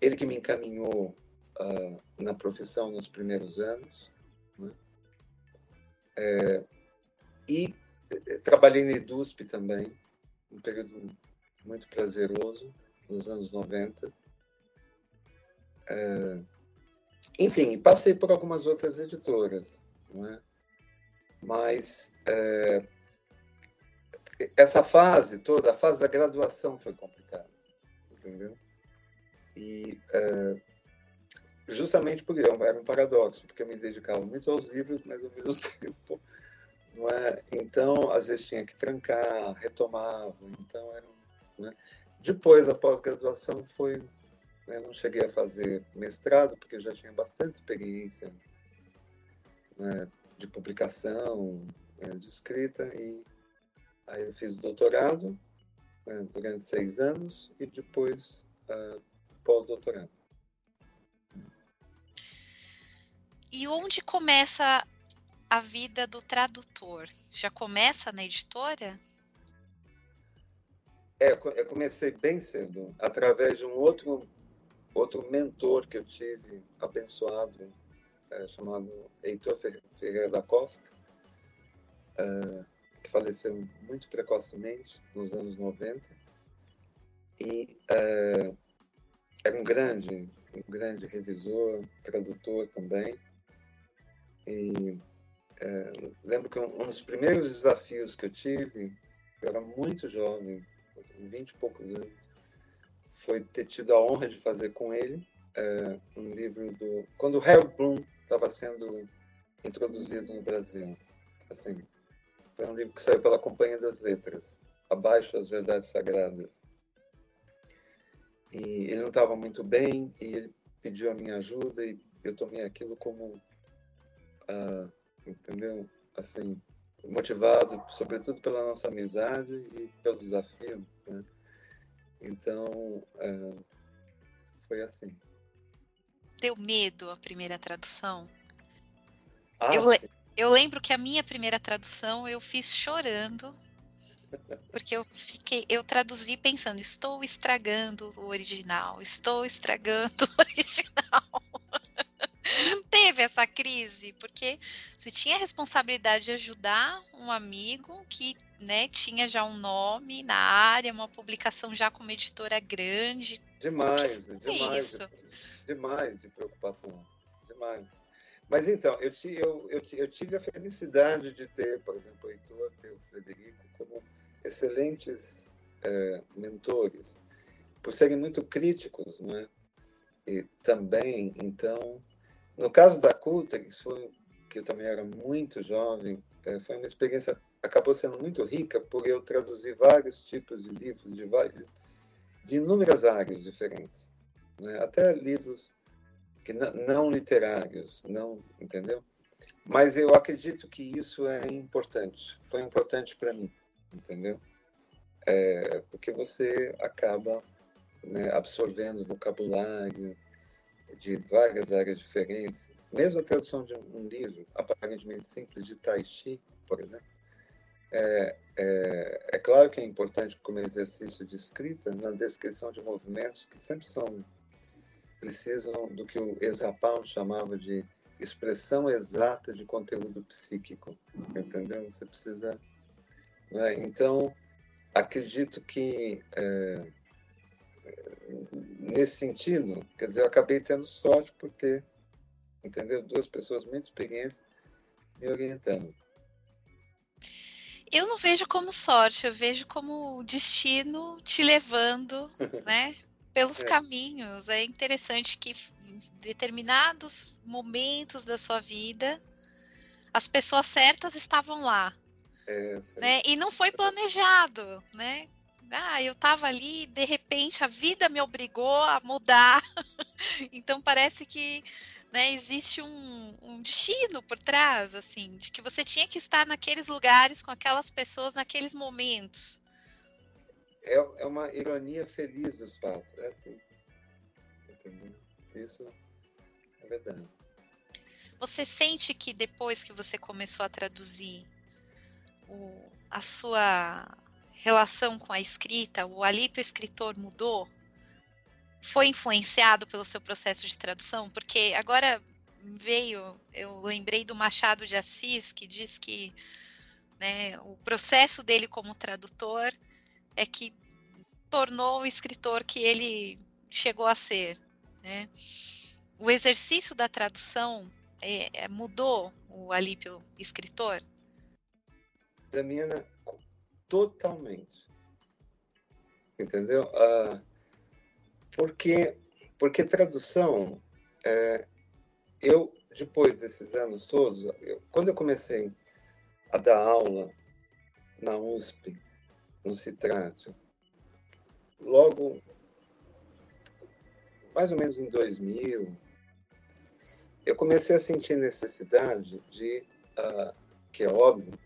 ele que me encaminhou uh, na profissão nos primeiros anos. Né? É, e eh, trabalhei na EDUSP também, um período muito prazeroso, nos anos 90. É, enfim, passei por algumas outras editoras, né? mas é, essa fase toda, a fase da graduação foi complicada, entendeu? E é, justamente porque era um paradoxo, porque eu me dedicava muito aos livros, mas ao mesmo [LAUGHS] tempo, não é? Então, às vezes tinha que trancar, retomava, então era, né? Depois, a pós-graduação foi, né, não cheguei a fazer mestrado, porque já tinha bastante experiência né, de publicação, né, de escrita, e aí eu fiz doutorado né, durante seis anos, e depois uh, pós-doutorado. E onde começa a vida do tradutor? Já começa na editora? É, eu comecei bem cedo, através de um outro, outro mentor que eu tive, abençoado, é, chamado Heitor Ferreira da Costa, é, que faleceu muito precocemente, nos anos 90. E é, era um grande, um grande revisor, tradutor também. E é, lembro que um, um, dos primeiros desafios que eu tive, eu era muito jovem, vinte e poucos anos, foi ter tido a honra de fazer com ele é, um livro do. Quando o Harold Bloom estava sendo introduzido no Brasil. Assim, foi um livro que saiu pela Companhia das Letras, Abaixo das Verdades Sagradas. E ele não estava muito bem, e ele pediu a minha ajuda, e eu tomei aquilo como uh, entendeu? Assim, motivado sobretudo pela nossa amizade e pelo desafio, né? Então, uh, foi assim. Deu medo a primeira tradução? Ah, eu, eu lembro que a minha primeira tradução eu fiz chorando porque eu fiquei, eu traduzi pensando, estou estragando o original, estou estragando o [LAUGHS] original teve essa crise, porque você tinha a responsabilidade de ajudar um amigo que né, tinha já um nome na área, uma publicação já com uma editora grande. Demais, demais, de, demais de preocupação, demais. Mas então, eu, eu, eu, eu tive a felicidade de ter, por exemplo, o Heitor, ter o Frederico como excelentes é, mentores, por serem muito críticos, né? E também, então, no caso da Cultex, foi que eu também era muito jovem, é, foi uma experiência acabou sendo muito rica por eu traduzir vários tipos de livros de vários, de inúmeras áreas diferentes, né? até livros que não literários, não entendeu? Mas eu acredito que isso é importante, foi importante para mim, entendeu? É, porque você acaba né, absorvendo vocabulário, de várias áreas diferentes, mesmo a tradução de um livro aparentemente simples de Tai Chi, por exemplo, é, é, é, claro que é importante como exercício de escrita na descrição de movimentos que sempre são precisam do que o Ezra chamava de expressão exata de conteúdo psíquico, entendeu? Você precisa, né? então acredito que é, nesse sentido, quer dizer, eu acabei tendo sorte por ter, entendeu? Duas pessoas muito experientes me orientando. Eu não vejo como sorte, eu vejo como destino te levando, [LAUGHS] né, pelos é. caminhos. É interessante que em determinados momentos da sua vida as pessoas certas estavam lá, é, né? E não foi planejado, né? Ah, eu estava ali, de repente a vida me obrigou a mudar. [LAUGHS] então parece que né, existe um, um, destino por trás, assim, de que você tinha que estar naqueles lugares com aquelas pessoas naqueles momentos. É, é uma ironia feliz dos fatos, é assim. Isso é verdade. Você sente que depois que você começou a traduzir o, a sua relação com a escrita, o Alípio escritor mudou? Foi influenciado pelo seu processo de tradução? Porque agora veio, eu lembrei do Machado de Assis, que diz que né, o processo dele como tradutor é que tornou o escritor que ele chegou a ser. Né? O exercício da tradução é, é, mudou o Alípio escritor? Da minha totalmente. Entendeu? Ah, porque, porque tradução é, eu, depois desses anos todos, eu, quando eu comecei a dar aula na USP, no Citrate, logo, mais ou menos em 2000, eu comecei a sentir necessidade de, uh, que é óbvio,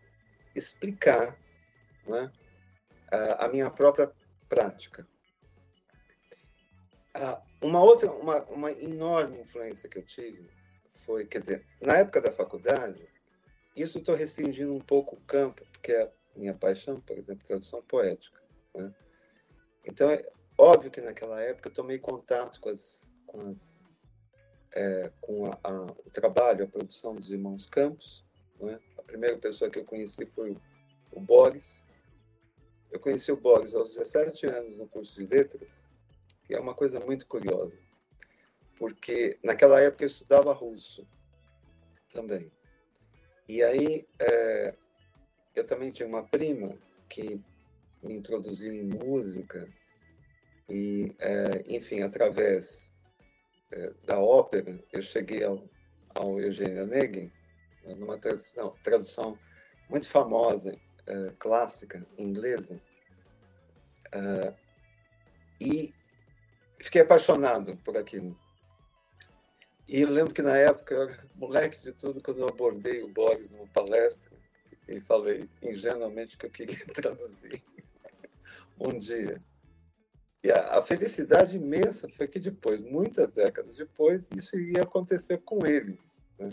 explicar né, a, minha própria prática. Uma outra, uma, uma enorme influência que eu tive foi, quer dizer, na época da faculdade, isso estou restringindo um pouco o campo, porque é a minha paixão, por exemplo, tradução poética. Né? Então, é óbvio que naquela época eu tomei contato com, as, com, as, é, com a, a, o trabalho, a produção dos irmãos Campos. Né? A primeira pessoa que eu conheci foi o, o Borges. Eu conheci o Borges aos 17 anos no curso de letras, e é uma coisa muito curiosa, porque naquela época eu estudava russo também. E aí é, eu também tinha uma prima que me introduziu em música e, é, enfim, através é, da ópera, eu cheguei ao, ao Eugênio né, numa tradução, tradução muito famosa, é, clássica, inglesa, é, e fiquei apaixonado por aquilo. E eu lembro que na época, eu moleque de tudo, quando eu abordei o Boris numa palestra, e falei ingenuamente que eu queria [LAUGHS] traduzir um dia. E a, a, felicidade imensa foi que depois, muitas décadas depois, isso iria acontecer com ele. Né?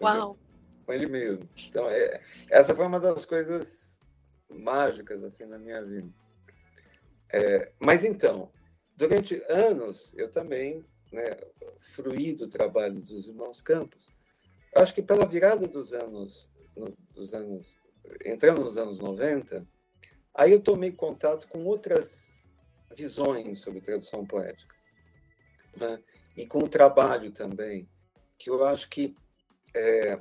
Uau! Com ele mesmo. Então, é, essa foi uma das coisas mágicas assim na minha vida. É, mas então, durante anos, eu também né, fruí do trabalho dos irmãos Campos. Acho que pela virada dos anos, dos anos, entrando nos anos 90, aí eu tomei contato com outras visões sobre tradução poética. Né? E com o trabalho também, que eu acho que é,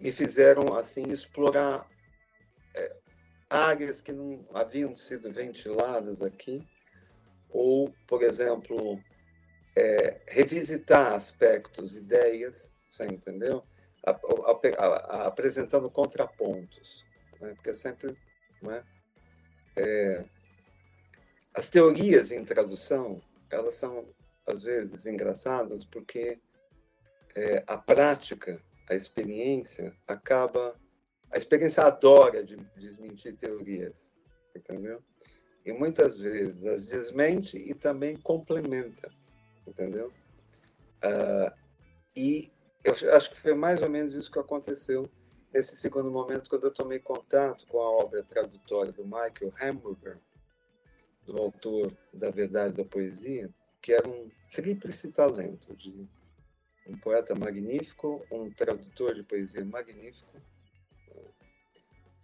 me fizeram assim explorar é, áreas que não haviam sido ventiladas aqui ou, por exemplo, é, revisitar aspectos, ideias, você entendeu? A, a, a, apresentando contrapontos, né? porque sempre né? é, as teorias em tradução elas são às vezes engraçadas porque é, a prática, a experiência acaba a experiência adora de desmentir teorias, entendeu? e muitas vezes as desmente e também complementa, entendeu? Uh, e eu acho que foi mais ou menos isso que aconteceu nesse segundo momento, quando eu tomei contato com a obra tradutória do Michael Hamburger, do autor da Verdade da Poesia, que era um tríplice talento de um poeta magnífico, um tradutor de poesia magnífico.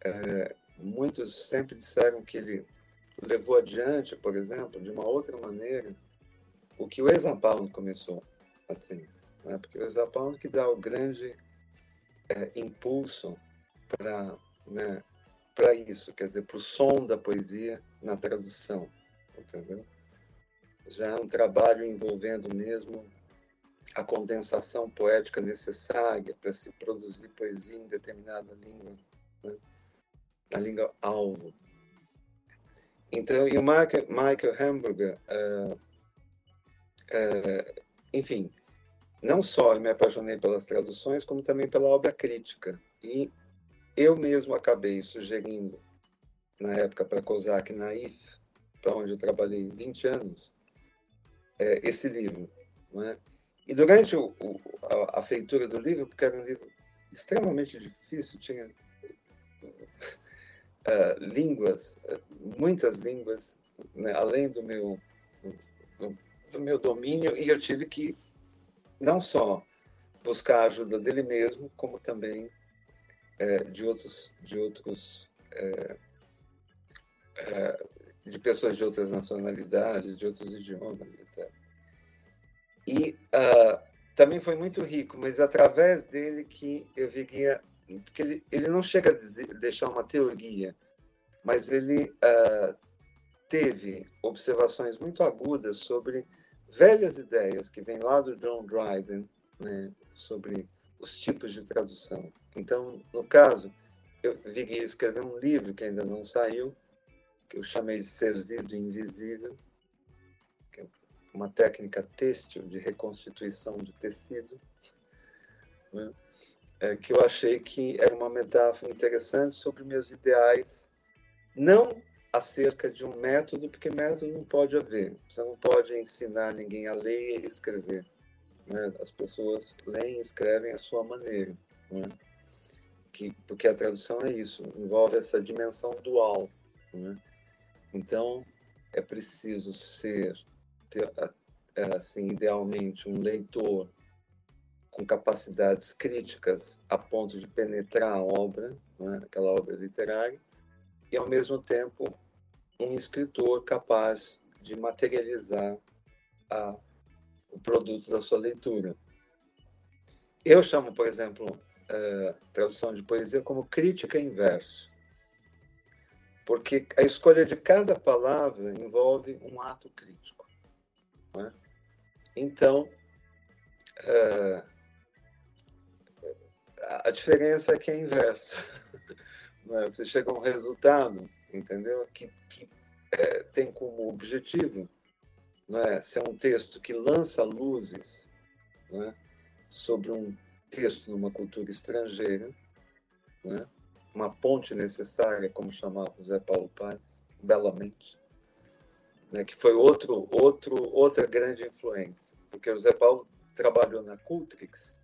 É, muitos sempre disseram que ele levou adiante, por exemplo, de uma outra maneira, o que o Exapound começou assim, né? porque o Exapound que dá o grande é, impulso para né, isso, quer dizer, para o som da poesia na tradução, entendeu? Já é um trabalho envolvendo mesmo a condensação poética necessária para se produzir poesia em determinada língua, né? na língua alvo. Então, e o Michael, Michael Hamburger, uh, uh, enfim, não só eu me apaixonei pelas traduções, como também pela obra crítica. E eu mesmo acabei sugerindo, na época, para COSAC Naif, para onde eu trabalhei 20 anos, é, esse livro. Né? E durante o, o, a, a, feitura do livro, porque era um livro extremamente difícil, tinha uh, línguas, uh, muitas línguas, né, além do meu, do, do, meu domínio, e eu tive que não só buscar a ajuda dele mesmo, como também uh, de outros, de outros de pessoas de outras nacionalidades, de outros idiomas, etc. E também foi muito rico, mas através dele que eu viria porque ele, ele não chega a dizer, deixar uma teoria, mas ele uh, teve observações muito agudas sobre velhas ideias que vêm lá do John Dryden, né, sobre os tipos de tradução. Então, no caso, eu viria escrever um livro que ainda não saiu, que eu chamei de Serzido Invisível, que uma técnica têxtil de reconstituição de tecido, né? é, que eu achei que era uma metáfora interessante sobre meus ideais, não acerca de um método, porque método não pode haver. Você não pode ensinar ninguém a ler e escrever. Né? As pessoas leem e escrevem à sua maneira. Né? Que, porque a tradução é isso, envolve essa dimensão dual. Né? Então, é preciso ser, ter, assim, idealmente, um leitor com capacidades críticas a ponto de penetrar a obra, né? aquela obra literária, e, ao mesmo tempo, um escritor capaz de materializar a, o produto da sua leitura. Eu chamo, por exemplo, a tradução de poesia como crítica em verso, porque a escolha de cada palavra envolve um ato crítico. É? Então, a diferença é que é inverso. [LAUGHS] É? Você chega a um resultado, entendeu? Que, que é, tem como objetivo é? ser um texto que lança luzes é? sobre um texto numa cultura estrangeira, é? uma ponte necessária, como chamava José Paulo Paes, belamente, né? que foi outro, outro, outra grande influência, porque o José Paulo trabalhou na Cultrix,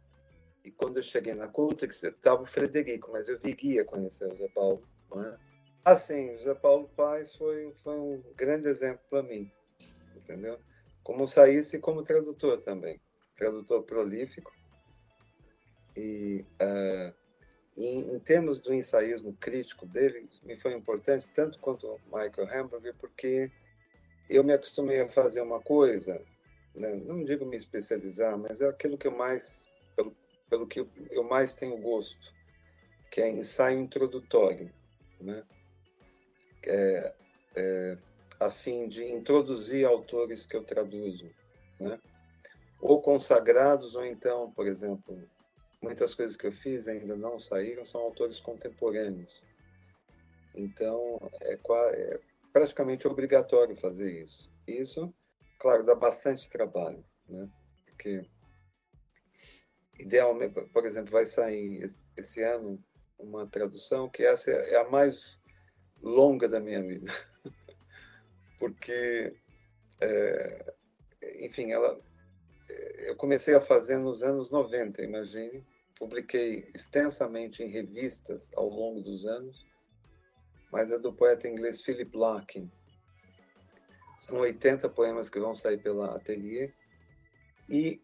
e quando eu cheguei na Cultrix, estava o Frederico, mas eu viria conhecer o José Paulo. Não é? Assim, o José Paulo Paes foi, foi um grande exemplo para mim, entendeu? Como saísse como tradutor também. Tradutor prolífico. E uh, em, em, termos do ensaísmo crítico dele, me foi importante tanto quanto o Michael Hamburger, porque eu me acostumei a fazer uma coisa, né? não digo me especializar, mas é aquilo que eu mais pelo que eu mais tenho gosto, que é ensaio introdutório, né? É, é, a fim de introduzir autores que eu traduzo, né? ou consagrados, ou então, por exemplo, muitas coisas que eu fiz ainda não saíram, são autores contemporâneos. Então, é, é praticamente obrigatório fazer isso. Isso, claro, dá bastante trabalho, né? porque idealmente, por exemplo, vai sair esse ano uma tradução que essa é a mais longa da minha vida, [LAUGHS] porque, é, enfim, ela, eu comecei a fazer nos anos 90, imagine, publiquei extensamente em revistas ao longo dos anos, mas é do poeta inglês Philip Larkin. São 80 poemas que vão sair pela Atelier. E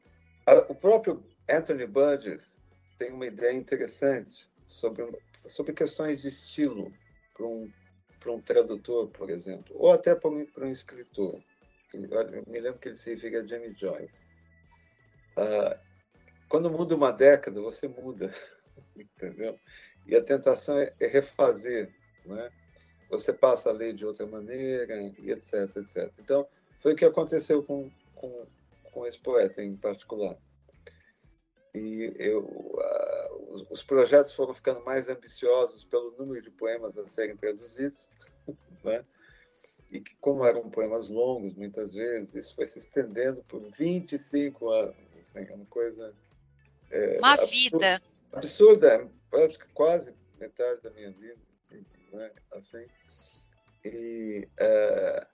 a, o próprio Anthony Burgess tem uma ideia interessante sobre, sobre questões de estilo para um, um tradutor, por exemplo, ou até para um, um escritor. Eu me lembro que ele se refere a Jamie Joyce. Uh, quando muda uma década, você muda, [LAUGHS] entendeu? E a tentação é, é refazer, né? Você passa a ler de outra maneira, e etc, etc. Então, foi o que aconteceu com, com, com esse poeta em particular. E eu, uh, os, os, projetos foram ficando mais ambiciosos pelo número de poemas a serem traduzidos, [LAUGHS] né? e que, como eram poemas longos, muitas vezes, isso foi se estendendo por 25 anos. Assim, é uma coisa. É, uma absurda, vida. Absurda, é, quase metade da minha vida. Né? Assim. E. Uh,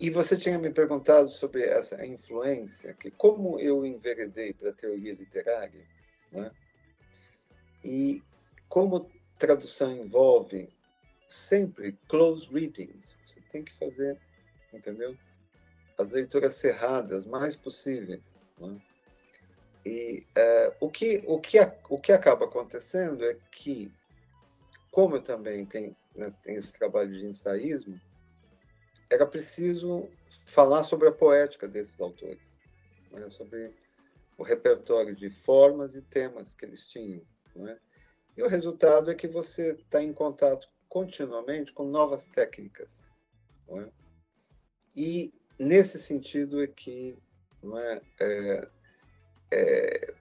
e você tinha me perguntado sobre essa influência, que como eu enveredei para a teoria literária, né? e como tradução envolve sempre close readings, você tem que fazer, entendeu? As leituras cerradas mais possíveis. Né? E uh, o, que, o, que, o que acaba acontecendo é que, como eu também tenho, né, tenho esse trabalho de ensaísmo, era preciso falar sobre a poética desses autores, né? sobre o repertório de formas e temas que eles tinham. Né? E o resultado é que você está em contato continuamente com novas técnicas. É? E nesse sentido é que é, é, é,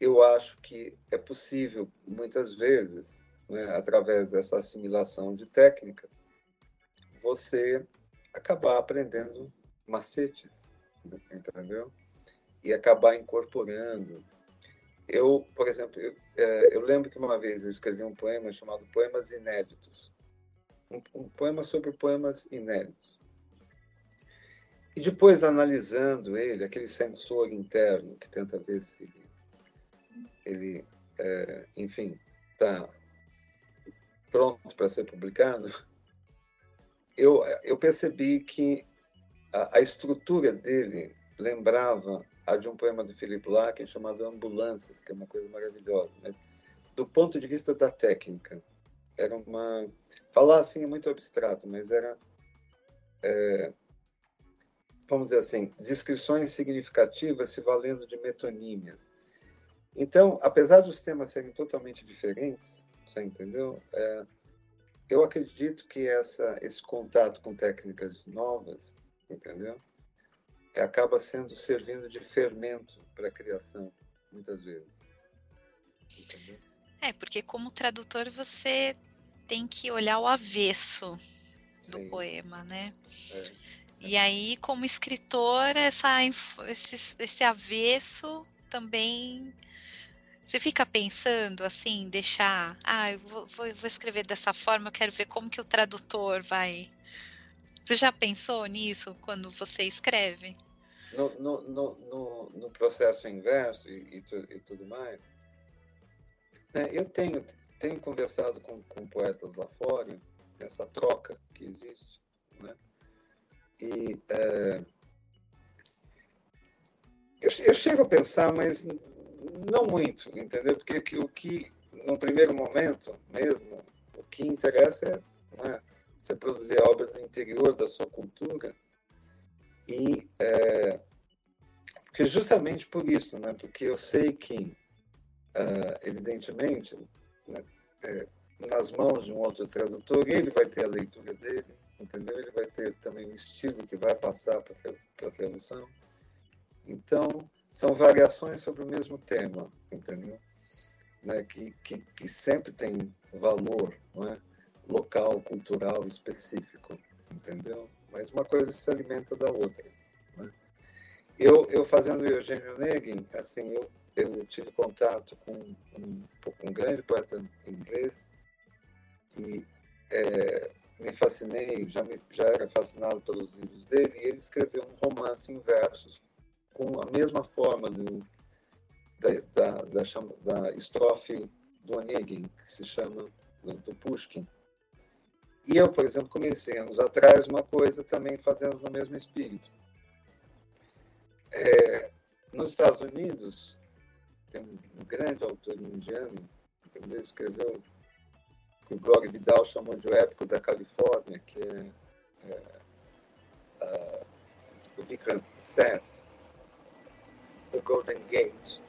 eu acho que é possível, muitas vezes, né, através dessa assimilação de técnicas, você acabar aprendendo macetes, entendeu? E acabar incorporando. Eu, por exemplo, eu, é, eu lembro que uma vez eu escrevi um poema chamado Poemas Inéditos, um, um poema sobre poemas inéditos. E depois, analisando ele, aquele sensor interno que tenta ver se ele, ele é, enfim, está pronto para ser publicado, eu, eu percebi que a, a, estrutura dele lembrava a de um poema do Felipe Larkin chamado Ambulâncias, que é uma coisa maravilhosa. Né? Do ponto de vista da técnica, era uma... Falar assim é muito abstrato, mas era... É, vamos dizer assim, descrições significativas se valendo de metonímias. Então, apesar dos temas serem totalmente diferentes, você entendeu? É, eu acredito que essa, esse contato com técnicas novas, entendeu? Que acaba sendo servindo de fermento para a criação, muitas vezes. Entendeu? É, porque como tradutor você tem que olhar o avesso do Sim. poema, né? É. E aí, como escritor, essa, esse, esse avesso também. Você fica pensando assim, deixar. Ah, eu vou, vou, escrever dessa forma, eu quero ver como que o tradutor vai. Você já pensou nisso quando você escreve? No, no, no, no, processo inverso e, e tudo mais, né, eu tenho, tenho conversado com, com poetas lá fora, essa troca que existe, né? E é, eu, eu, chego a pensar, mas não muito, entendeu? Porque o que, no primeiro momento mesmo, o que interessa é, é você produzir a obra no interior da sua cultura e é, porque justamente por isso, né? Porque eu sei que, uh, evidentemente, né, é, nas mãos de um outro tradutor, ele vai ter a leitura dele, entendeu? Ele vai ter também um estilo que vai passar para a tradução. Então, são variações sobre o mesmo tema, entendeu? Né? Que, que, que sempre tem valor é? local, cultural, específico, entendeu? Mas uma coisa se alimenta da outra. Né? Eu, eu fazendo Eugênio Negin, assim, eu, eu tive contato com um, um grande poeta inglês e é, me fascinei, já, me, já era fascinado pelos livros dele, e ele escreveu um romance em versos com a mesma forma do, da, da, da, da estrofe do Onegin, que se chama do Pushkin. E eu, por exemplo, comecei anos atrás uma coisa também fazendo no mesmo espírito. É, nos Estados Unidos, tem um grande autor indiano, entendeu? escreveu que o Grog Vidal chamou de o épico da Califórnia, que é, é o Vikram Seth, The Golden Gate.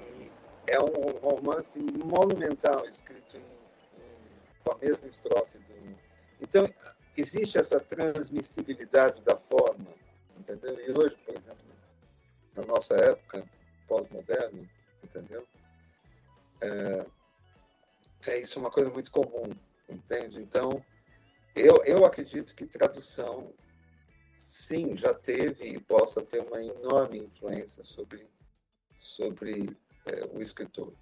E é um romance monumental, escrito em, em, com a mesma estrofe. Do... Então, existe essa transmissibilidade da forma, entendeu? E hoje, por exemplo, na nossa época pós-moderna, entendeu? É, é isso é uma coisa muito comum, entende? Então, eu, eu acredito que tradução, sim, já teve e possa ter uma enorme influência sobre, sobre é, o escritor,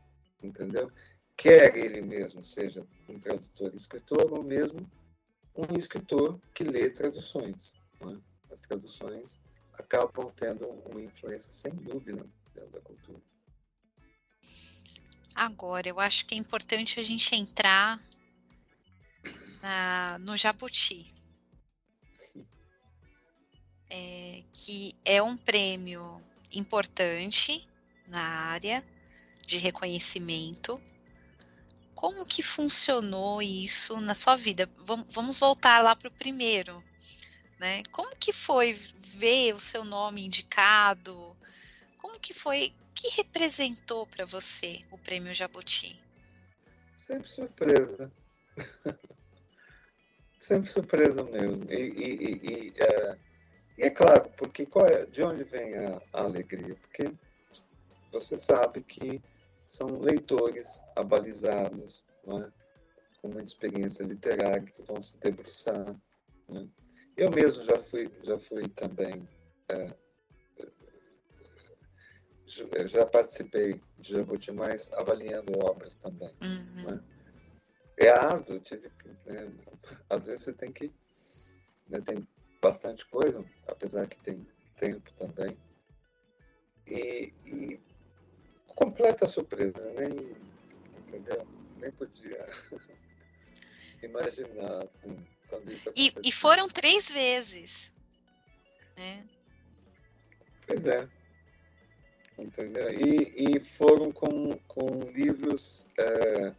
entendeu? Quer ele mesmo seja um tradutor escritor, ou mesmo um escritor que lê traduções. É? As traduções acabam tendo uma influência, sem dúvida, dentro da cultura. Agora, eu acho que é importante a gente entrar na, no Jabuti, é, que é um prêmio importante na área de reconhecimento. Como que funcionou isso na sua vida? Vamos voltar lá para o primeiro, né? Como que foi ver o seu nome indicado? Como que foi que representou para você o Prêmio Jabuti? Sempre surpresa. [LAUGHS] Sempre surpresa mesmo. E, e, e é, E é claro, porque é, de onde vem a, a alegria? Porque você sabe que são leitores abalizados, é? com uma experiência literária que vão se debruçar. Né? Eu mesmo já fui, já fui também, é, já participei de Jabuti, mas avaliando obras também. Uhum. Né? É árduo, tive né? às vezes você tem que, né, tem bastante coisa, apesar que tem tempo também. E, e completa surpresa, nem, entendeu? Nem podia [LAUGHS] imaginar, assim, quando isso e, e foram três vezes. Né? Pois é. Entendeu? E, e foram com, com livros é,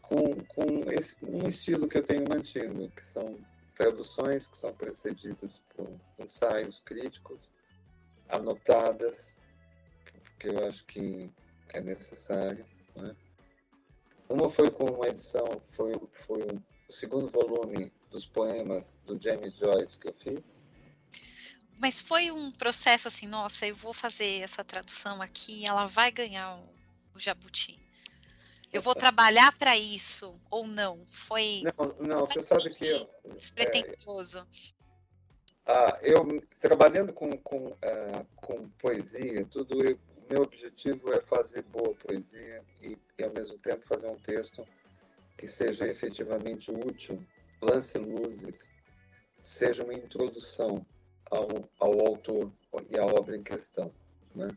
com, com esse, um estilo que eu tenho mantido, que são traduções que são precedidas por ensaios críticos, anotadas, que eu acho que é necessário. Né? Uma foi com uma edição, foi, foi o segundo volume dos poemas do James Joyce que eu fiz. Mas foi um processo assim, nossa, eu vou fazer essa tradução aqui, ela vai ganhar o, o Jabuti. Eu vou trabalhar para isso ou não? Foi. Não, não você sabe que. Eu, despretensioso. É, ah, eu trabalhando com, com, uh, com poesia, tudo eu, meu objetivo é fazer boa poesia e, e, ao mesmo tempo, fazer um texto que seja efetivamente útil, lance luzes, seja uma introdução ao, ao autor e à obra em questão. Né?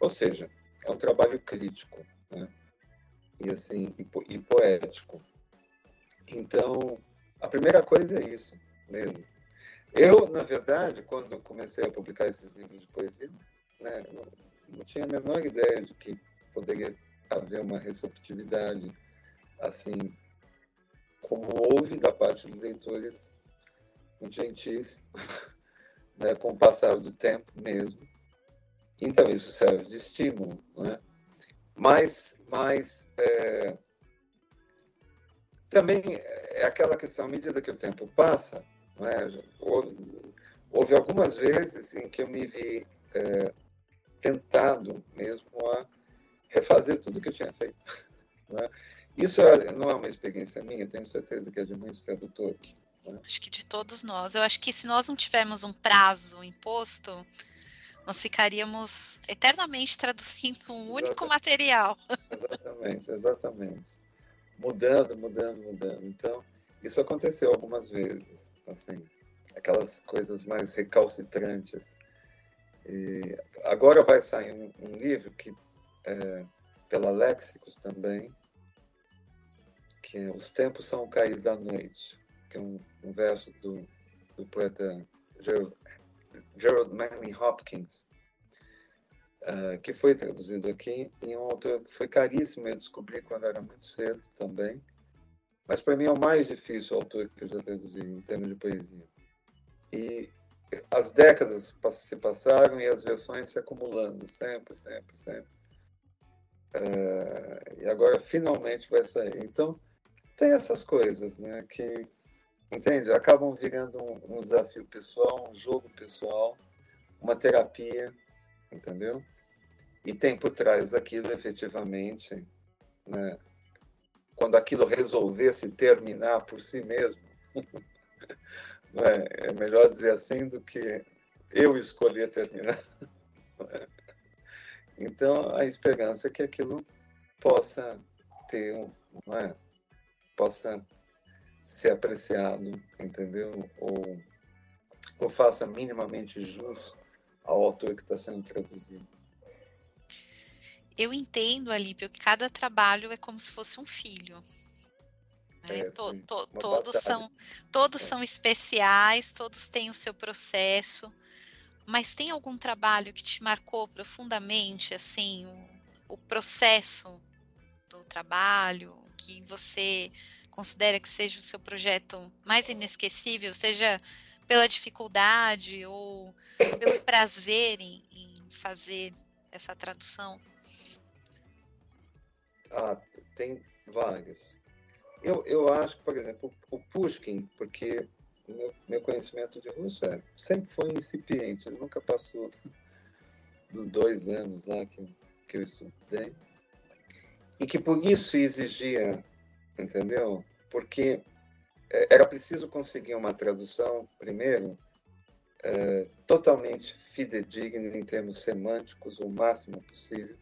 Ou seja, é um trabalho crítico né? E, assim, e, e poético. Então, a primeira coisa é isso mesmo. Eu, na verdade, quando comecei a publicar esses livros de poesia, né, não tinha a menor ideia de que poderia haver uma receptividade assim como houve da parte de leitores gentis, [LAUGHS] né, com o passar do tempo mesmo. Então, isso serve de estímulo. Né? Mas, mas é, também é aquela questão, à medida que o tempo passa, né, houve, houve algumas vezes em que eu me vi é, tentado mesmo a refazer tudo que eu tinha feito. [LAUGHS] Né? Isso é, não é uma experiência minha, tenho certeza que é de muitos tradutores. Né? Acho que de todos nós. Eu acho que se nós não tivermos um prazo imposto, nós ficaríamos eternamente traduzindo um único exatamente. material. Exatamente, exatamente. Mudando, mudando, mudando. Então, isso aconteceu algumas vezes, assim, aquelas coisas mais recalcitrantes e agora vai sair um, um livro que é, pela Léxicos também, que é Os Tempos São Caídos da Noite, que é um, um verso do, do poeta Gerald Manley Hopkins, uh, que foi traduzido aqui, e um autor que foi caríssimo, eu descobri quando era muito cedo também, mas para mim é o mais difícil autor que eu já traduzi em termos de poesia. E as décadas se passaram e as versões se acumulando, sempre, sempre, sempre. É, e agora finalmente vai sair. Então, tem essas coisas, né, que, entende, acabam virando um, um desafio pessoal, um jogo pessoal, uma terapia, entendeu? E tem por trás daquilo, efetivamente, né, quando aquilo resolver se terminar por si mesmo, [LAUGHS] É, é melhor dizer assim do que eu escolher terminar. [LAUGHS] Então, a esperança é que aquilo possa ter um, é? possa ser apreciado, entendeu? Ou, ou faça minimamente jus ao autor que está sendo traduzido. Eu entendo, Alípio, que cada trabalho é como se fosse um filho. Né? É, to, to, todos são, todos é. são especiais, todos têm o seu processo. Mas tem algum trabalho que te marcou profundamente, assim, o, o processo do trabalho, que você considera que seja o seu projeto mais inesquecível, seja pela dificuldade ou pelo prazer em, em fazer essa tradução? Ah, tem vários. Eu, eu acho que, por exemplo, o Pushkin, porque meu, meu conhecimento de russo é, sempre foi incipiente, ele nunca passou [LAUGHS] dos dois anos lá que, que eu estudei. E que por isso exigia, entendeu? Porque é, era preciso conseguir uma tradução, primeiro, é, totalmente fidedigna em termos semânticos, o máximo possível,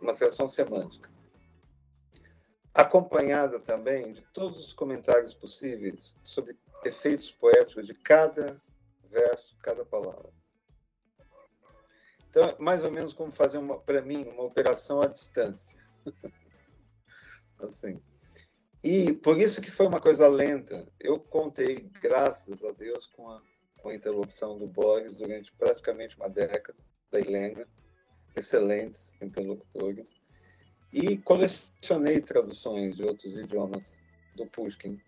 uma tradução semântica, acompanhada também de todos os comentários possíveis sobre efeitos poéticos de cada verso, cada palavra. Então, é mais ou menos como fazer, para mim, uma operação à distância. [LAUGHS] assim. E por isso que foi uma coisa lenta. Eu contei, graças a Deus, com a, com a interlocução do Borges durante praticamente uma década, da Helena, excelentes interlocutores, e colecionei traduções de outros idiomas do Pushkin,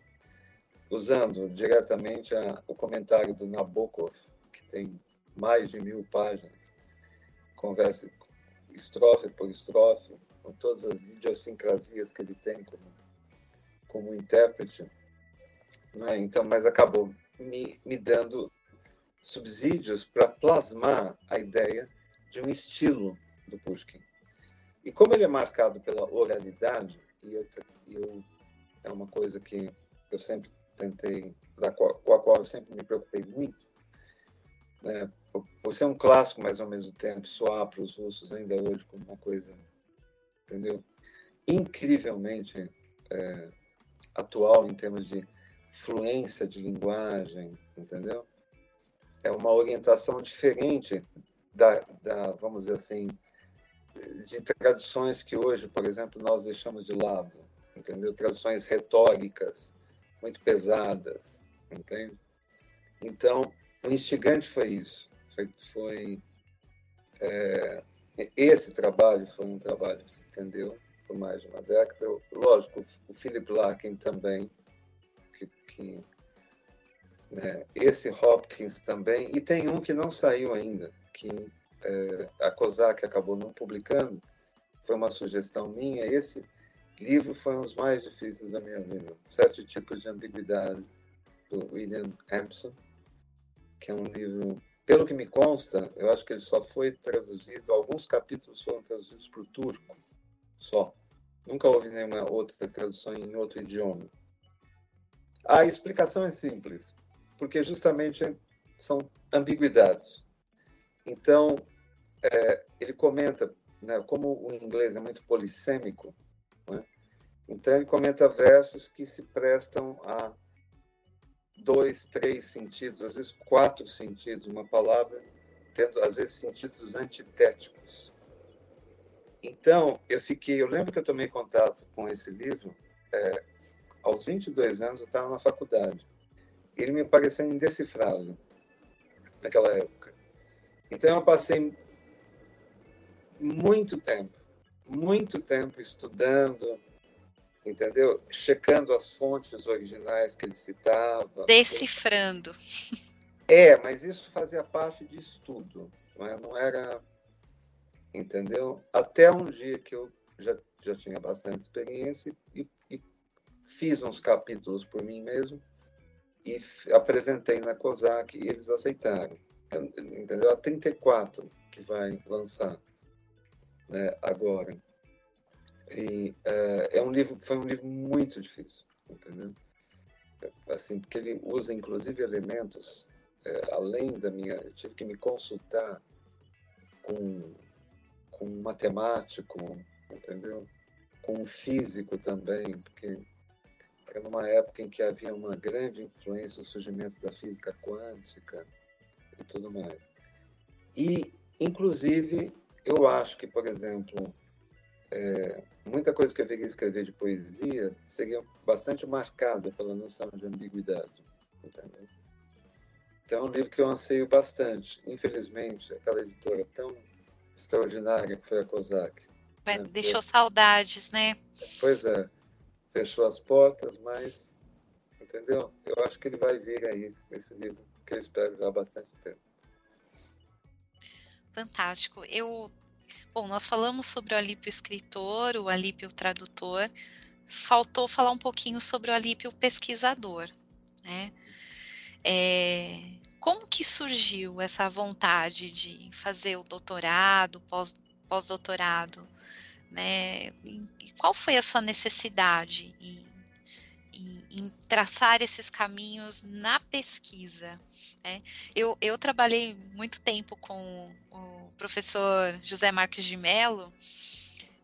usando diretamente a, o comentário do Nabokov, que tem mais de mil páginas, conversa estrofe por estrofe, com todas as idiosincrasias que ele tem como, como intérprete. Né? Então, mas acabou me, me dando subsídios para plasmar a ideia de um estilo do Pushkin. E como ele é marcado pela oralidade, e eu, eu é uma coisa que eu sempre tentei, da qual, com a qual eu sempre me preocupei muito, né, por, ser um clássico, mas ao mesmo tempo soar para os russos ainda hoje como uma coisa, entendeu? Incrivelmente é, atual em termos de fluência de linguagem, entendeu? É uma orientação diferente da, da, vamos dizer assim, de tradições que hoje, por exemplo, nós deixamos de lado, entendeu? Tradições retóricas muito pesadas, entende? Então, o instigante foi isso. Foi, foi é, esse trabalho foi um trabalho que se por mais de uma década. Lógico, o Philip Larkin também, que, que né, esse Hopkins também, e tem um que não saiu ainda, que é, a COSAC acabou não publicando, foi uma sugestão minha. Esse livro foi um dos mais difíceis da minha vida. Sete tipos de ambiguidade, do William Hampson, que é um livro, pelo que me consta, eu acho que ele só foi traduzido, alguns capítulos foram traduzidos para o turco, só. Nunca houve nenhuma outra tradução em outro idioma. A explicação é simples, porque justamente são ambiguidades. Então, é, ele comenta, né, como o inglês é muito polissêmico, né, então ele comenta versos que se prestam a dois, três sentidos, às vezes quatro sentidos, uma palavra tendo às vezes sentidos antitéticos. Então, eu fiquei, eu lembro que eu tomei contato com esse livro é, aos 22 anos, eu estava na faculdade. Ele me pareceu indecifrável naquela época. Então, eu passei muito tempo, muito tempo estudando, entendeu? Checando as fontes originais que ele citava. Decifrando. É, mas isso fazia parte de estudo, não, é? não era. Entendeu? Até um dia que eu já, já tinha bastante experiência e, e fiz uns capítulos por mim mesmo e apresentei na COSAC e eles aceitaram. Entendeu? A 34 que vai lançar né, agora. E é, é um livro, foi um livro muito difícil, entendeu? Assim, porque ele usa inclusive elementos é, além da minha, eu tive que me consultar com com um matemático, entendeu? Com um físico também, porque era numa época em que havia uma grande influência no surgimento da física quântica e tudo mais. E, inclusive, eu acho que, por exemplo, é, muita coisa que eu queria escrever de poesia seria bastante marcada pela noção de ambiguidade. Entendeu? Então, é um livro que eu anseio bastante. Infelizmente, aquela editora tão extraordinária que foi a COSAC. Né? Deixou saudades, né? Pois é. Fechou as portas, mas, entendeu? Eu acho que ele vai vir aí, esse livro, que eu espero já há bastante tempo. Fantástico. Eu Bom, nós falamos sobre o Alípio escritor, o Alípio tradutor. Faltou falar um pouquinho sobre o Alípio pesquisador, né? É, como que surgiu essa vontade de fazer o doutorado, pós, pós-doutorado? Né? E qual foi a sua necessidade em, em, em traçar esses caminhos na pesquisa? Né? Eu, eu trabalhei muito tempo com o professor José Marques de Mello